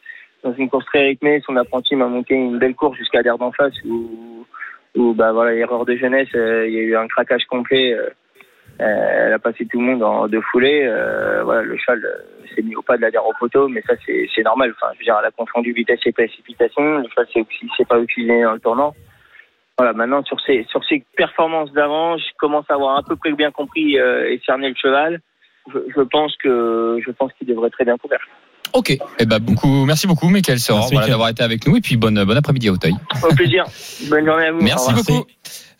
S8: dans une course très rythmée, son apprenti m'a monté une belle course jusqu'à l'air d'en face où, où bah voilà, erreur de jeunesse, euh, il y a eu un craquage complet. Euh, elle a passé tout le monde en deux foulées. euh, voilà, le cheval euh, s'est mis au pas de la au poteau, mais ça c'est normal. Enfin, je veux dire, elle a confondu vitesse et précipitation. Le cheval s'est pas oxygéné dans le tournant. Voilà, maintenant sur ses sur ses performances d'avant, je commence à avoir à peu près bien compris euh, et cerné le cheval. Je, je pense que je pense qu'il devrait très bien courir.
S3: Ok. Eh ben beaucoup, merci beaucoup, Michael Sor,
S5: Merci,
S3: voilà,
S5: Mickaël.
S3: d'avoir été avec nous et puis bonne bon après-midi à Auteuil.
S8: Au plaisir. Bonne journée à vous.
S3: Merci beaucoup.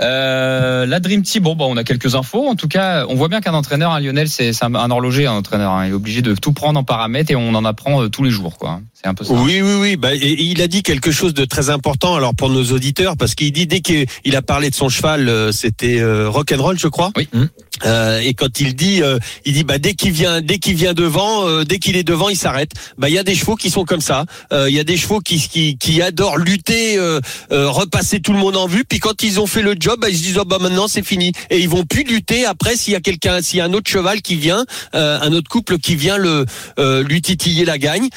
S3: Euh, la Dream Team, bon, bon, on a quelques infos. En tout cas, on voit bien qu'un entraîneur, un Lionel, c'est un, un horloger, un entraîneur. hein. Il est obligé de tout prendre en paramètres et on en apprend euh, tous les jours, quoi. C'est un peu ça.
S4: Oui, oui, oui. Bah, et- et il a dit quelque chose de très important alors pour nos auditeurs parce qu'il dit dès qu'il a parlé de son cheval, euh, c'était euh, rock'n'roll, je crois.
S3: Oui.
S4: Euh, et quand il dit, euh, il dit bah dès qu'il vient, dès qu'il vient devant, euh, dès qu'il est devant, il s'arrête. Bah il y a des chevaux qui sont comme ça. Euh, Il y a des chevaux qui qui, qui adorent lutter, euh, euh, repasser tout le monde en vue. Puis quand ils ont fait le job, bah, ils se disent oh, bah maintenant c'est fini. Et ils vont plus lutter après s'il y a quelqu'un, s'il y a un autre cheval qui vient, un autre couple qui vient le lui titiller la gagne.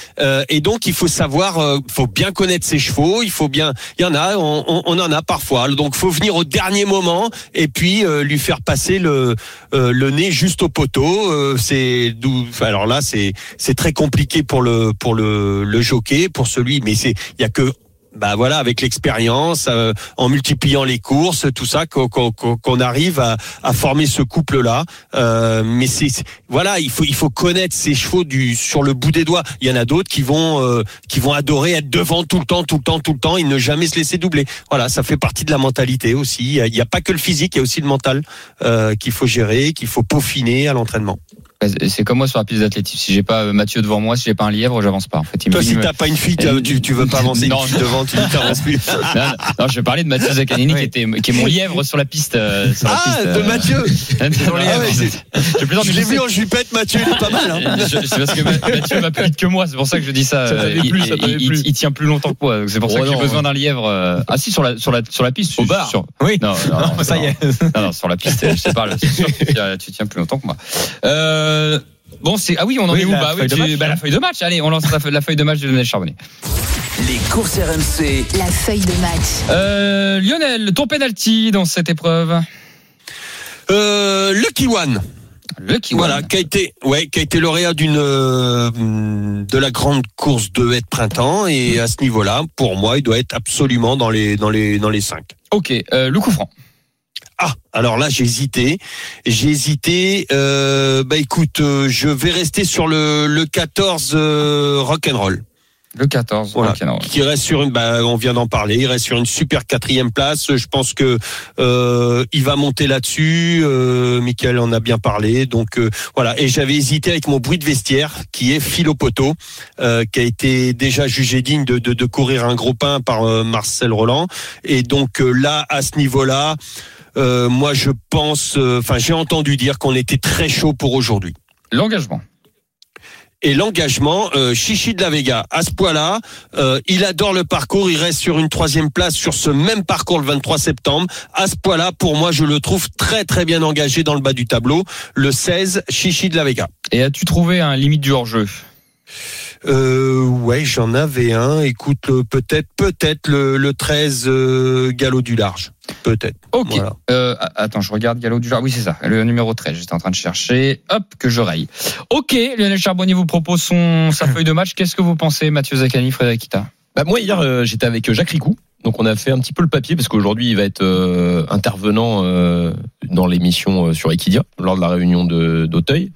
S4: Et donc il faut savoir, faut bien connaître ses chevaux. Il faut bien, il y en a, on, on- on en a parfois. Donc faut venir au dernier moment et puis lui faire passer le euh, le nez juste au poteau. Euh, c'est Alors là, c'est c'est très compliqué pour le pour le le jockey, pour celui. Mais c'est il y a que bah voilà, avec l'expérience, euh, en multipliant les courses, tout ça, qu'on arrive à, à former ce couple-là. Euh, mais c'est voilà, il faut il faut connaître ces chevaux du sur le bout des doigts. Il y en a d'autres qui vont euh, qui vont adorer être devant tout le temps, tout le temps, tout le temps, et ne jamais se laisser doubler. Voilà, ça fait partie de la mentalité aussi. Il y a- n'y a, pas que le physique, il y a aussi le mental euh, qu'il faut gérer, qu'il faut peaufiner à l'entraînement.
S3: C'est comme moi sur la piste d'athlétisme. Si j'ai pas euh, Mathieu devant moi, si j'ai pas un lièvre, j'avance pas. En fait, il
S4: Toi, si
S3: me-
S4: t'as pas une fille, t'as- tu, tu veux pas avancer
S3: Non,
S4: une fille devant, tu t'avances plus.
S3: non, non, non, je vais parler de Mathieu Zaccanini qui était qui est mon lièvre sur la piste. euh, sur la
S4: Ah,
S3: piste,
S4: de
S3: euh,
S4: Mathieu Ah
S3: Je
S4: l'ai vu en jupette, Mathieu, il est pas mal. Hein.
S3: Je- C'est parce que Ma- Mathieu va plus vite que moi, c'est pour ça que je dis ça.
S6: Ça
S3: il,
S6: ça
S3: tient plus longtemps que moi. C'est pour ça
S6: Oh
S3: que j'ai besoin d'un lièvre. euh, Ah si, sur la sur la sur la piste.
S6: Au bar.
S3: sur-
S5: Oui.
S3: Non,
S5: ça y est.
S3: Non, sur la piste, je sais pas. tu tiens- tu tiens plus longtemps que moi. Euh, Bon, c'est ah oui, on en
S5: Oui,
S3: est où
S5: la
S3: Bah oui,
S5: feuille de
S3: tu-
S5: match,
S3: bah, la
S5: hein.
S3: feuille de match. Allez, on lance la, feuille- la feuille de match de Lionel Charbonnet.
S1: Les courses RMC.
S2: La feuille de match.
S3: Euh, Lionel, ton penalty dans cette épreuve.
S4: Euh, Lucky One.
S3: Lucky
S4: Voilà,
S3: One.
S4: qui a été, ouais, qui a été lauréat d'une euh, de la grande course de haie de printemps et à ce niveau-là, pour moi, il doit être absolument dans les dans les dans les cinq.
S3: Ok, euh, le coup franc.
S4: Ah, alors là, j'ai hésité. J'ai hésité. Euh, bah écoute, euh, je vais rester sur le le 14 euh, rock'n'roll.
S3: Le 14.
S4: Voilà.
S3: ok, non.
S4: Qui reste sur une, bah, on vient d'en parler, il reste sur une super quatrième place. Je pense que euh, il va monter là-dessus. Euh, Michael en a bien parlé, donc euh, voilà. Et j'avais hésité avec mon bruit de vestiaire, qui est Philopoto, euh, qui a été déjà jugé digne de, de, de courir un gros pain par Marcel Roland. Et donc là, à ce niveau-là, euh, moi je pense, euh, enfin j'ai entendu dire qu'on était très chaud pour aujourd'hui.
S3: L'engagement.
S4: Et l'engagement, euh, Chichi de la Vega, à ce point-là, il adore le parcours, il reste sur une troisième place sur ce même parcours le 23 septembre. À ce point-là, pour moi, je le trouve très très bien engagé dans le bas du tableau. Le 16, Chichi de la Vega.
S3: Et as-tu trouvé un limite du hors-jeu?
S4: Euh, ouais, j'en avais un. Écoute, euh, peut-être peut-être le, le 13, euh, Galop du Large. Peut-être.
S3: Ok.
S4: Voilà.
S3: Euh, attends, je regarde Galop du genre. Oui, c'est ça. Le numéro 13. J'étais en train de chercher. Hop, que je raye. Ok. Lionel Charbonnier vous propose son, sa feuille de match. Qu'est-ce que vous pensez, Mathieu Zaccani, Frédéric Kita?
S6: Bah, moi hier euh, j'étais avec Jacques Ricou. Donc on a fait un petit peu le papier parce qu'aujourd'hui il va être euh, intervenant euh, dans l'émission euh, sur Equidia lors de la réunion de d'Auteuil.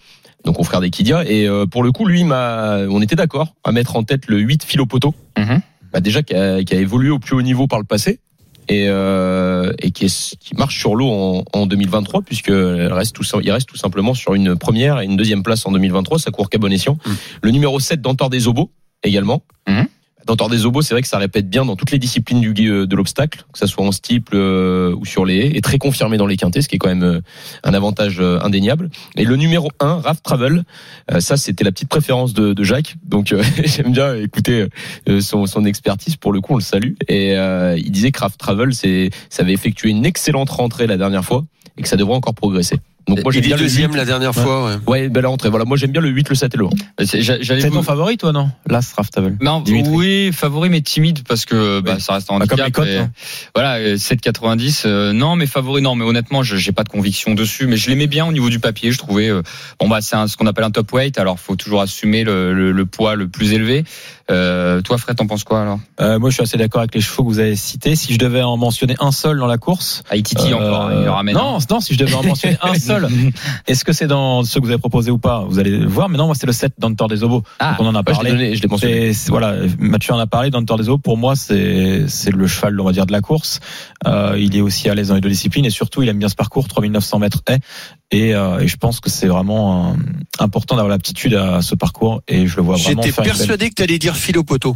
S6: Donc confrère d'Equidia et euh, pour le coup lui m'a on était d'accord à mettre en tête le 8 Philopoto.
S3: Mhm.
S6: Bah, déjà qui a, qui a évolué au plus haut niveau par le passé et euh, et qui, est, qui marche sur l'eau en, en 2023 puisque reste tout, il reste tout simplement sur une première et une deuxième place en 2023 ça court qu'à bon escient.
S4: Mm.
S6: Le numéro 7 d'Antor des Obos également.
S3: Mhm.
S6: Tor des Obos, c'est vrai que ça répète bien dans toutes les disciplines du, euh, de l'obstacle, que ça soit en steeple euh, ou sur les haies, et très confirmé dans les quintés, ce qui est quand même euh, un avantage euh, indéniable. Et le numéro 1, Raf Travel, euh, ça c'était la petite préférence de, de Jacques, donc euh, j'aime bien écouter son, son expertise, pour le coup on le salue. Et il disait que Raf Travel, ça avait effectué une excellente rentrée la dernière fois, et que ça devrait encore progresser. Donc moi j'aime
S4: est
S6: bien le
S4: deuxième
S6: 8.
S4: la dernière fois. Ouais.
S6: Ouais, belle rentrée. Voilà, moi j'aime bien le 8, le 7 et le 1.
S3: C'est- j'a- J'allais vous-
S5: ton favori, toi, non? L'As Raftable.
S3: Non,
S5: Dimitri.
S3: oui, favori mais timide parce que bah,
S5: Oui.
S3: ça reste en
S5: Bah, comme
S3: handicap.
S5: les cotes,
S3: et-
S5: hein.
S3: Voilà, euh, 7,90. euh, non, mais favori, non, mais honnêtement, je- j'ai pas de conviction dessus. Mais je l'aimais bien au niveau du papier. Je trouvais, euh, bon bah c'est un- ce qu'on appelle un top weight. Alors faut toujours assumer le, le- le poids le plus élevé. Euh, toi, Fred, t'en penses quoi alors
S5: Euh, moi, je suis assez d'accord avec les chevaux que vous avez cités. Si je devais en mentionner un seul dans la course,
S3: Haïti
S5: euh,
S3: encore, il le ramène. hein.
S5: Non, non, si je devais en mentionner un seul, est-ce que c'est dans ceux que vous avez proposé ou pas? Vous allez le voir. Mais non, moi, c'est le 7 d'Antor des Obos.
S3: Ah,
S5: on en a
S6: Ouais, je
S5: parlé.
S6: donné, je mentionné.
S5: Voilà, Mathieu en a parlé. D'Antor des Obos, pour moi, c'est c'est le cheval, on va dire, de la course. Euh, il est aussi à l'aise dans les deux disciplines et surtout, il aime bien ce parcours, 3900 mètres haies. Et, euh, et je pense que c'est vraiment euh, important d'avoir l'aptitude à ce parcours. Et je le vois vraiment
S4: J'étais
S5: faire une belle-
S4: persuadé que tu allais dire Philopoto.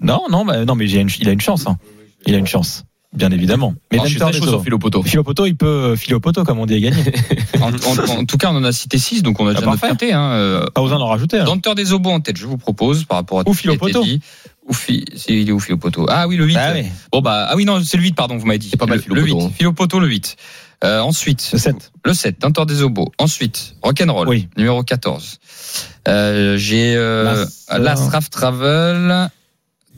S5: Non, non, bah, non, mais il a une, il a une chance. Hein. Il a une chance, bien évidemment. Mais
S6: Alors, je suis sur
S5: Eaux.
S6: Philopoto.
S5: Philopoto, il peut euh, Philopoto, comme on dit, et gagner.
S3: En, en- en tout cas, on en a cité 6, donc on a
S5: Ah,
S3: déjà notre
S5: parfait.
S3: quintet. Hein. Euh,
S5: Pas besoin d'en rajouter. hein.
S3: Denteur des obos en tête, je vous propose par rapport à
S5: Ou
S3: tout ce qui a été
S5: Philopoto.
S3: dit. Ou c'est- il est où Philopoto Ah oui, le 8.
S5: Ah oui.
S3: Bon bah ah oui non, c'est le 8 pardon, vous m'avez dit.
S6: C'est pas mal,
S3: le,
S6: Philopoto,
S3: Le 8.
S6: hein.
S3: Philopoto le 8. Euh, ensuite,
S5: Le 7.
S3: le 7, Denteur des obos. Ensuite, Rock'n'Roll,
S5: Oui.
S3: numéro 14. Euh, j'ai euh,
S5: Las-
S3: Las Raf Travel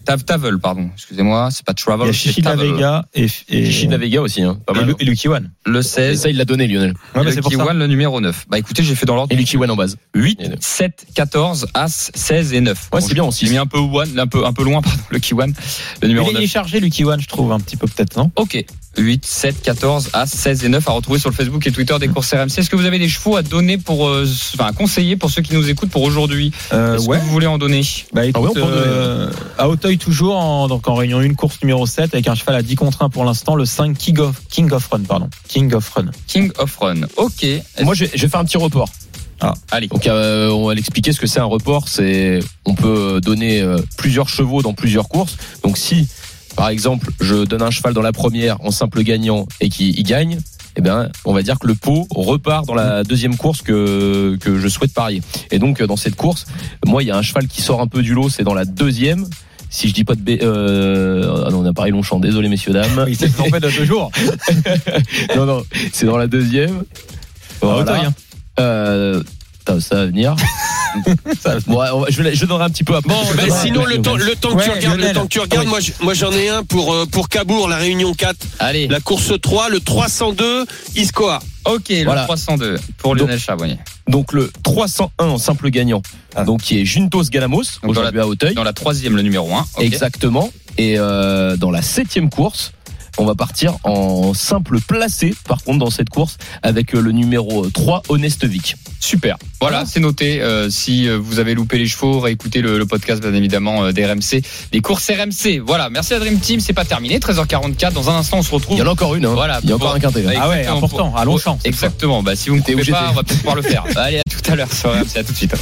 S3: Tavel, pardon, excusez-moi, c'est pas
S5: Il y
S3: Travel,
S5: a
S3: c'est
S5: Chichi de la. Vega et, et,
S6: Chichi de la Vega aussi, hein. Pas
S5: et,
S6: mal.
S5: Lu- et Lucky One.
S3: Le
S6: Et
S3: 16,
S6: ça, il l'a donné, Lionel.
S5: Ouais,
S3: et
S5: mais
S3: le numéro 9. Bah écoutez, j'ai fait dans l'ordre.
S6: Et Lucky One en base.
S3: 8,
S6: Et le-
S3: 7, 14, As, 16 et 9.
S6: Ouais, c'est bien aussi.
S3: J'ai mis un peu one, un peu, un peu loin, pardon, le Kiwan, le numéro
S5: Mais il
S3: 9.
S5: est chargé, Lucky One, je trouve, un petit peu peut-être, non?
S3: Ok. 8, 7, 14, As, 16 et 9 à retrouver sur le Facebook et Twitter des courses RMC. Est-ce que vous avez des chevaux à donner pour, euh, enfin, à conseiller pour ceux qui nous écoutent pour aujourd'hui?
S5: Euh,
S3: Est-ce
S5: Ouais.
S3: que vous voulez en donner?
S5: Bah écoute,
S6: Ah ouais, on peut en donner.
S5: euh, à Auteuil toujours, en, donc en réunion 1, course numéro 7, avec un cheval à 10 contre 1 pour l'instant, le 5 King of, King of Run, pardon. King of Run.
S3: King of Run. Ok.
S6: Moi, je vais, je vais faire un petit report.
S3: Allez.
S6: Donc, euh, on va l'expliquer ce que c'est un report. C'est, on peut donner euh, plusieurs chevaux dans plusieurs courses. Donc, si, par exemple, je donne un cheval dans la première en simple gagnant et qu'il il gagne, eh bien, on va dire que le pot repart dans la deuxième course que que je souhaite parier. Et donc, euh, dans cette course, moi, il y a un cheval qui sort un peu du lot. C'est dans la deuxième. Si je dis pas de b... euh... ah non, on a pareil Longchamp. Désolé, messieurs dames.
S5: Il s'est trompé de deux jours.
S6: non, non, c'est dans la deuxième.
S5: À Auteuil, hein.
S6: Euh, ça va venir. Ça- bon, ouais, on va- je, donnerai un petit peu après.
S4: Bon, bah,
S6: donnerai-
S4: sinon le temps, le temps que tu regardes, le
S5: Lionel.
S4: temps que tu regardes,
S6: Oui.
S4: moi, je- moi j'en ai un pour euh, pour Cabourg, la Réunion 4,
S3: Allez.
S4: la course 3, le 302, Iscoa.
S3: Ok, le
S6: Voilà.
S3: 302 pour Lionel Charbonnier.
S6: Donc le 301 en simple gagnant. Donc qui est Juntos Galamos, aujourd'hui à Auteuil.
S3: Dans la troisième, le numéro 1.
S6: Exactement. Et euh, dans la septième course, on va partir en simple placé, par contre, dans cette course, avec euh, le numéro 3, Honest Vic.
S3: Super. Voilà, c'est noté. Euh, si euh, vous avez loupé les chevaux, réécoutez le, le podcast bien évidemment euh, des RMC, les courses RMC. Voilà, merci à Dream Team, c'est pas terminé. 13h44, dans un instant on se retrouve.
S6: Il y en a encore une, hein.
S3: Voilà,
S6: il y a encore un quintet.
S5: Ah ouais, important,
S3: pour-
S5: à Longchamp,
S3: Exactement. Bah, si vous ne
S6: obligé
S3: pas,
S6: de-
S3: on va peut-être pouvoir le faire. Allez, à tout à l'heure sur RMC. À tout de suite.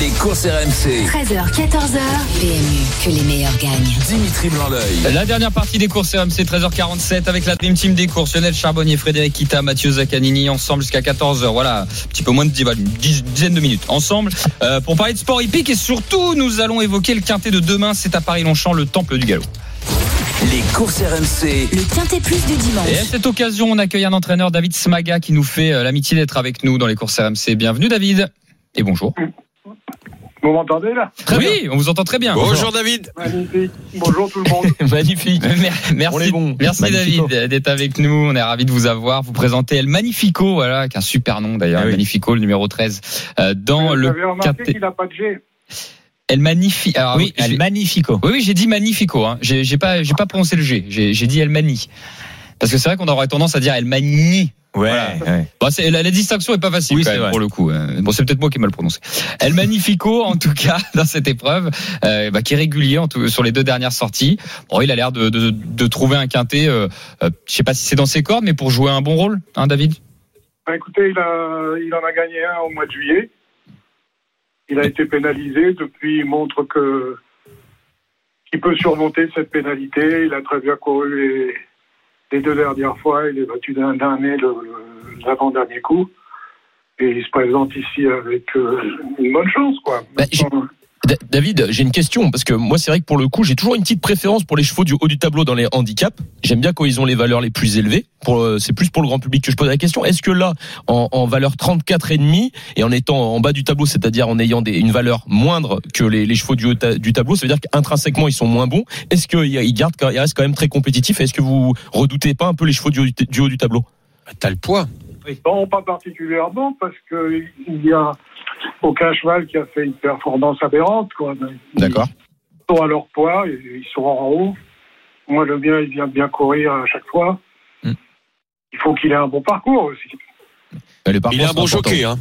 S1: Les courses RMC.
S2: 13h, 14h. PMU, que les meilleurs gagnent.
S1: Dimitri Blanc-L'œil.
S3: La dernière partie des courses RMC 13h47 avec la Dream Team des courses Lionel Charbonnier, Frédéric Kita, Mathieu Zaccanini ensemble jusqu'à 14h. Voilà, un petit peu moins de 10, voilà, une diz- dizaine de minutes ensemble euh, pour parler de sport hippique et surtout nous allons évoquer le quintet de demain. C'est à Paris-Longchamp, le temple du galop.
S1: Les courses RMC.
S2: Le Quintet Plus du dimanche.
S3: Et à cette occasion, on accueille un entraîneur, David Smaga, qui nous fait euh, l'amitié d'être avec nous dans les courses RMC. Bienvenue David. Et bonjour.
S9: Vous m'entendez là?
S3: Oui, on vous entend très bien.
S4: Bonjour David.
S9: Magnifique. Bonjour tout le monde.
S6: Magnifique. On
S3: Merci,
S6: bon.
S3: merci
S6: Magnifico.
S3: David d'être avec nous. On est ravis de vous avoir. Vous présentez El Magnifico, voilà, avec un super nom d'ailleurs,
S5: Ah
S3: El
S5: oui.
S3: Magnifico, le numéro 13, euh, dans
S9: Vous
S3: le
S9: avez remarqué qu'il n'a pas de G.
S3: El Magnifico. Alors,
S5: Oui, El Magnifico.
S3: oui, oui, j'ai dit Magnifico. Hein. J'ai pas, j'ai pas prononcé le G. J'ai j'ai dit El Mani. Parce que c'est vrai qu'on aurait tendance à dire El Mani.
S5: Ouais,
S3: Voilà.
S5: ouais.
S3: Bon, c'est- la, la distinction est pas facile
S5: Oui,
S3: quand
S5: c'est
S3: même,
S5: vrai.
S3: pour le coup. Euh, Bon, c'est peut-être moi qui ai mal prononcé. El Magnifico, en tout cas, dans cette épreuve, euh, bah, qui est régulier en tout- sur les deux dernières sorties. Bon, il a l'air de, de, de trouver un quintet. Euh, euh, je sais pas si c'est dans ses cordes, mais pour jouer un bon rôle, hein, David?
S9: Bah, écoutez, il, a, il en a gagné un au mois de juillet. Il a été pénalisé. Depuis, il montre que qu'il peut surmonter cette pénalité. Il a très bien couru les, les deux dernières fois. Il est battu d'un dernier l'avant-dernier coup. Et il se présente ici avec euh, une bonne chance, quoi.
S6: Bah, David, j'ai une question parce que moi c'est vrai que pour le coup j'ai toujours une petite préférence pour les chevaux du haut du tableau dans les handicaps. J'aime bien quand ils ont les valeurs les plus élevées. Euh, c'est plus pour le grand public que je pose la question. Est-ce que là en, en valeur 34 et demi et en étant en bas du tableau, c'est-à-dire en ayant des, une valeur moindre que les, les chevaux du haut du tableau, ça veut dire qu'intrinsèquement ils sont moins bons. Est-ce qu'ils ils gardent ils restent quand même très compétitifs? Est-ce que vous redoutez pas un peu les chevaux du haut du, du haut du tableau?
S4: T'as le poids.
S9: Non, pas particulièrement, parce que il y a aucun cheval qui a fait une performance aberrante, quoi.
S6: D'accord.
S9: Ils sont à leur poids, et ils sont en haut. Moi, le mien, il vient bien courir à chaque fois.
S6: Hmm.
S9: Il faut qu'il ait un bon parcours aussi.
S4: Il est un bon jockey, hein.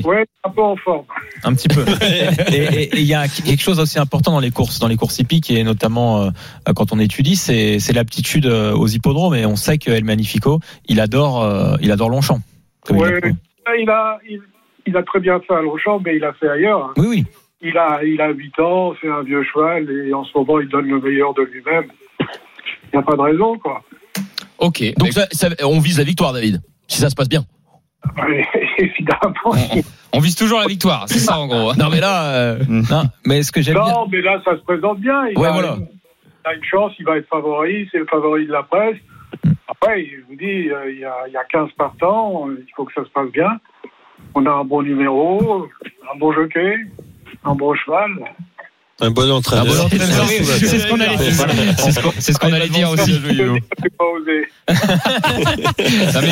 S9: Ouais, un peu en forme.
S5: Un petit peu. et il y a quelque chose aussi important dans les courses, dans les courses hippiques et notamment euh, quand on étudie, c'est c'est l'aptitude euh, aux hippodromes. Et on sait que El Magnifico, il adore, euh, il adore Longchamp. comme il
S9: a, il, il a très bien fait à Longchamp, mais il a fait ailleurs. hein.
S5: Oui, oui.
S9: Il a, il a 8 ans, c'est un vieux cheval, et en ce moment, il donne le meilleur de lui-même. Il n'y a pas de raison, quoi.
S3: Ok.
S6: Donc ça- ça- on vise la victoire, David. Si ça se passe bien.
S9: Évidemment.
S3: on, vise toujours la victoire, c'est ça en gros. hein.
S6: Non mais là. euh,
S5: Non, mais ce que j'aime bien.
S9: Non, mais là, ça se présente bien. Il,
S6: Ouais,
S9: a,
S6: voilà.
S9: il a une chance, il va être favori, c'est le favori de la presse. Après, je vous dis, euh, il y a, il y a 15 partants, euh, il faut que ça se passe bien. On a un bon numéro, un bon jockey, un bon cheval.
S4: Un bon entraîneur.
S6: Un bon entraîneur.
S3: C'est ce qu'on allait ce qu'on- c'est ce qu'on allait dire aussi.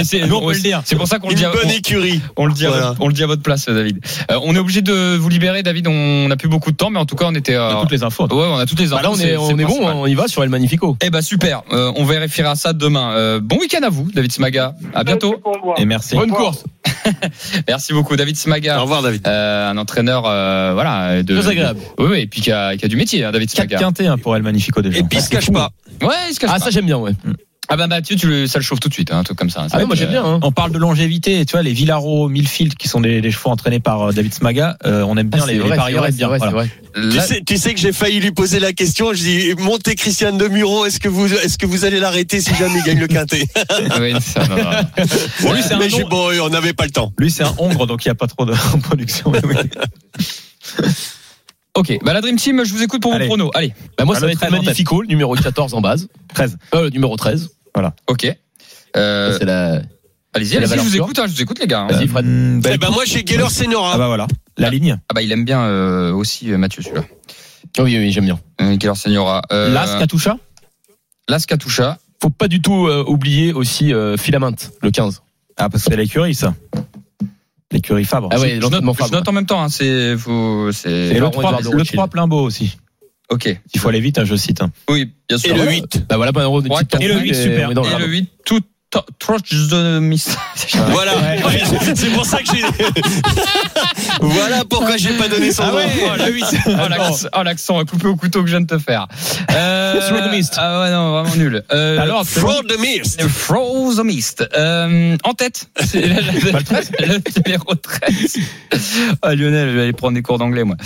S3: C'est
S5: Nous, on peut le dire.
S3: C'est pour ça qu'on le dit. à-
S4: bonne
S3: on-
S4: écurie.
S3: On le dit, à
S4: Voilà.
S3: votre, on le dit à votre place, David. Euh, on est obligé de vous libérer, David. On n'a plus beaucoup de temps, mais en tout cas, on était.
S5: On a
S3: euh,
S5: toutes les infos.
S3: Ouais, on a toutes les infos.
S6: bah là on
S3: c'est-
S6: est, on bon,
S3: principal.
S6: on y va sur El Magnifico.
S3: Eh ben super. Euh, on vérifiera ça demain. Euh, bon week-end à vous, David Smaga. À bientôt.
S5: Et merci.
S6: Bonne course.
S3: Merci beaucoup, David
S4: Au
S3: Smaga.
S4: revoir, David.
S3: Euh, un entraîneur, euh, voilà, de,
S6: Très agréable.
S3: Oui, oui, et puis qui a, qui a du métier, hein, David
S5: 4
S3: Smaga.
S5: quintés hein, pour El Magnifico déjà.
S4: Et puis, il se cache pas.
S3: Ouais, il se cache
S6: Ah
S3: pas.
S6: ça j'aime bien ouais.
S3: Ah bah Mathieu, tu le, ça le chauffe tout de suite, hein, un truc comme ça.
S6: Ah ouais, moi j'aime bien. Hein.
S5: On parle de longévité, tu vois, les Villaro, Millfield, qui sont des, des chevaux entraînés par euh, David Smaga, euh, on aime bien
S6: Ah,
S5: les, les
S6: vrai, c'est
S5: parieurs
S6: vrai,
S5: bien.
S6: vrai, c'est
S5: Voilà.
S6: vrai.
S4: Tu sais, tu sais que j'ai failli lui poser la question. Je dis, montez Christiane de Muron. Est-ce que vous, est-ce que vous allez l'arrêter si jamais il gagne le quintet?
S3: Oui, ça, non.
S5: Bon, lui, c'est un
S4: Mais bon, on n'avait pas le temps.
S5: Lui, c'est un Hongre, donc il n'y a pas trop de production.
S3: Ok, bah la Dream Team, je vous écoute pour
S5: Allez.
S3: vos pronos. Allez,
S6: Bah moi
S5: Ah,
S6: ça va être
S5: 13 en tête.
S6: Magnifico, le numéro 14 en base.
S5: 13.
S6: Euh, numéro 13.
S3: Ok. Euh,
S6: C'est la.
S3: allez-y, allez-y, je vous écoute, hein, je vous écoute les gars. hein.
S6: Vas-y Fred.
S5: Hum, bah,
S4: Eh ben, moi, j'ai Gaylor
S5: Ah
S4: Senora.
S5: bah voilà, la ligne.
S3: Ah bah il aime bien euh, aussi euh, Mathieu celui-là.
S6: Oh oui oui j'aime bien.
S3: Euh, Gaylor Seniora. Euh,
S5: Las Katusha
S3: Las Katusha.
S6: Faut pas du tout euh, oublier aussi euh, Filament, le 15.
S5: Ah, parce que c'est l'écurie, ça. L'écurie Fabre.
S6: Ah ouais,
S3: je, note, je note en même temps. Hein, c'est, c'est.
S5: Et le
S6: Baron
S5: 3,
S6: Edouard de
S5: le
S6: Rothschild.
S5: 3 plein beau aussi.
S3: Ok.
S5: Il faut aller vite, hein, je cite. hein.
S3: Oui, bien sûr.
S4: Et le
S3: Voilà.
S4: 8.
S6: Bah voilà, pas un
S3: Ouais,
S6: petite
S3: et le
S6: tortue,
S5: 8, super.
S6: on est
S3: Et le 8, tout. Troche the Miss.
S4: Voilà. Ouais, c'est pour ça que j'ai. voilà pourquoi j'ai pas donné son
S3: Ah
S4: nom.
S3: oh, le 8. Oh, l'accent, oh, coupé au couteau que je viens de te faire. Euh,
S6: Through the mist.
S3: Ah ouais, non, vraiment nul. Euh,
S5: Alors,
S4: Fraud the Mist.
S3: Froze the Mist. Euh, en tête. C'est le, numéro 13. Ah, Lionel, je vais aller prendre des cours d'anglais, moi.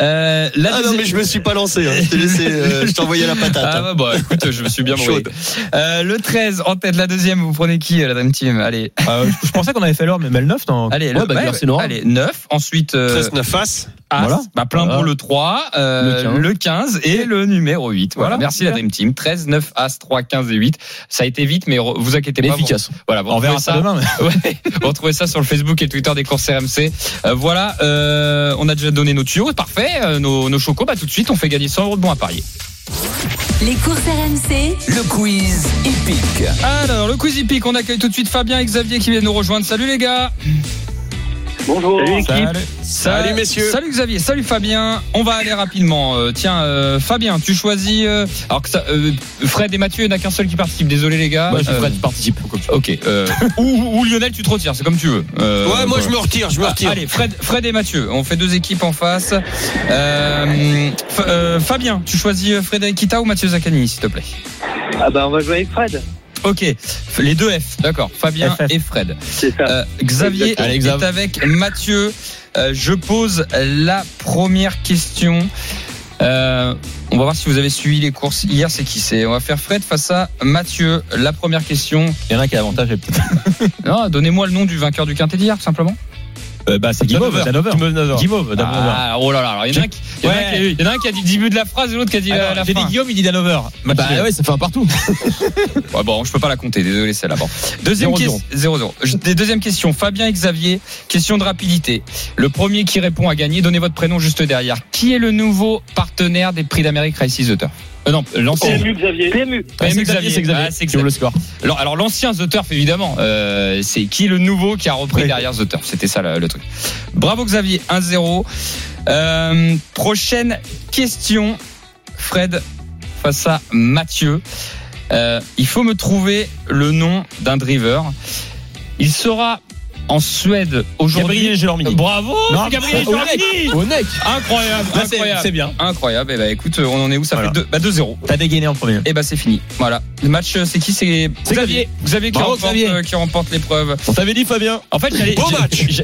S3: Euh,
S4: Ah non, mais je me suis pas lancé. Hein. Je t'ai laissé, euh, je t'ai envoyé la patate.
S3: Ah bah, bah, écoute, je me suis bien. Euh, le 13, en tête, la deuxième, vous prenez qui, euh, la Dream Team? Allez,
S5: Euh, je- pensais qu'on avait fait l'or, mais le 9, non
S3: allez,
S6: Ouais,
S3: le,
S6: bah, c'est Nora.
S3: allez, 9, ensuite, euh,
S4: 13 9 face.
S3: As,
S5: Voilà.
S3: bah, plein
S6: Voilà.
S3: pot le 3, euh,
S6: Le
S3: le, 15.
S6: 15.
S3: et le numéro 8. Voilà,
S5: Voilà,
S3: merci la. Dream Team. 13, 9, As, 3, 15 et 8. Ça a été vite, mais vous inquiétez
S6: Mais
S3: pas. vous-
S6: efficace.
S3: Voilà, vous
S5: On verra ça demain. mais-
S3: Ouais, vous retrouvez ça sur le Facebook et Twitter des courses RMC. Euh, voilà, euh, on a déjà donné nos tuyaux, parfait. Euh, nos, nos chocos, bah, tout de suite, on fait gagner 100 euros de bons à parier.
S2: Les courses RMC,
S1: Le quiz hippique.
S3: Alors, le quiz hippique, on accueille tout de suite Fabien et Xavier qui viennent nous rejoindre. Salut les gars
S9: Bonjour.
S5: Salut.
S4: Salut, messieurs.
S3: Salut Xavier, salut Fabien. On va aller rapidement. Euh, tiens, euh, Fabien, tu choisis. euh, alors que ça, euh, Fred et Mathieu, il n'y en a qu'un seul qui participe. Désolé les gars.
S6: Moi je
S3: Euh,
S6: Fred participe.
S3: Ok. euh, ou, ou Lionel, tu te retires, c'est comme tu veux. Euh,
S4: Ouais, moi je me retire, je me
S3: Ah,
S4: retire.
S3: Allez, Fred, Fred et Mathieu, on fait deux équipes en face. Euh, euh, Fabien, tu choisis Frédéric Kita ou Mathieu Zaccani, s'il te plaît?
S8: Ah bah on va jouer avec Fred.
S3: Ok, les deux F, d'accord. Fabien
S5: FF.
S3: et Fred.
S8: C'est ça.
S3: Euh, Xavier
S6: Allez,
S3: est
S6: Xav.
S3: avec Mathieu. Euh, je pose la première question. Euh, on va voir si vous avez suivi les courses hier. C'est qui c'est On va faire Fred face à Mathieu. La première question.
S5: Il y en a un qui a l'avantage, peut-être.
S3: Non, donnez-moi le nom du vainqueur du quintet d'hier, tout simplement.
S5: Euh, bah, c'est Guimauve. Guimauve, Danover.
S3: Ah, oh là là. Alors, il y en a un qui, il y en a un qui a- il y en a un qui a dit le début de la phrase et l'autre qui a dit la, la
S5: J'ai dit
S3: fin.
S5: Guillaume, il dit Danover.
S6: Bah ouais, ça fait un partout.
S3: Ouais, bon, je peux pas la compter, désolé, celle-là. Bon. Deuxième
S6: 0-0.
S3: question. 0-0. Je- des- Deuxième question. Fabien et Xavier, question de rapidité. Le premier qui répond a gagné. Donnez votre prénom juste derrière. Qui est le nouveau partenaire des prix d'Amérique Races The Turf euh, Non, l'ancien.
S7: PMU, Xavier. PMU.
S3: PMU
S6: Xavier, c'est Xavier.
S3: Ah, c'est
S6: ouvre le score.
S3: Alors, alors l'ancien The Turf, évidemment, euh, c'est qui le nouveau qui a repris derrière The Turf? C'était ça le, le truc. Bravo Xavier, 1-0. Euh, prochaine question, Fred face à Mathieu. Euh, il faut me trouver le nom d'un driver. Il sera en Suède aujourd'hui.
S5: Gabriel Gelormini.
S3: Bravo,
S5: Non,
S3: Gabriel
S5: au
S3: Gelormini.
S6: Au nec.
S3: Incroyable, incroyable.
S5: C'est bien.
S3: Incroyable. Et bah écoute, on en est où Ça
S5: Voilà.
S3: fait deux- bah, 2-0.
S5: T'as dégainé en premier.
S3: Et bah c'est fini. Voilà. Le match, euh, c'est qui C'est Xavier. Xavier qui
S5: Bravo,
S3: remporte,
S5: Xavier.
S3: euh, qui remporte l'épreuve.
S6: On t'avait dit Fabien.
S3: En fait,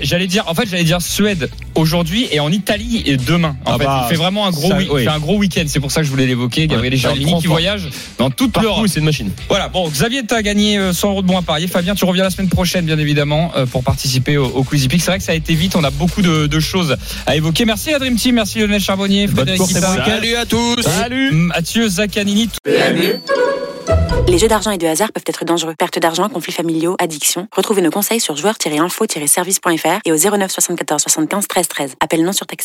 S3: j'allais dire en fait, j'allais dire Suède aujourd'hui et en Italie et demain. En
S5: Ah
S3: fait,
S5: bah,
S3: il fait vraiment un gros
S5: ça,
S3: week-
S5: oui.
S3: il fait un gros week-end, c'est pour ça que je voulais l'évoquer. Gabriel
S6: il
S3: qui voyage dans toute l'Europe.
S6: C'est une machine.
S3: Voilà, bon, Xavier, tu as gagné euh, 100 euros de bons à parier. Fabien, tu reviens la semaine prochaine, bien évidemment, euh, pour participer au, au. C'est vrai que ça a été vite, on a beaucoup de, de choses à évoquer. Merci la Dream Team, merci Lionel Charbonnier, Frédéric.
S4: Salut à tous.
S6: Salut.
S3: Mathieu Zaccanini.
S10: Les jeux d'argent et de hasard peuvent être dangereux. Perte d'argent, conflits familiaux, addiction. Retrouvez nos conseils sur joueurs-info-service.fr et au 09 74 75 13 13. Appel non surtaxé.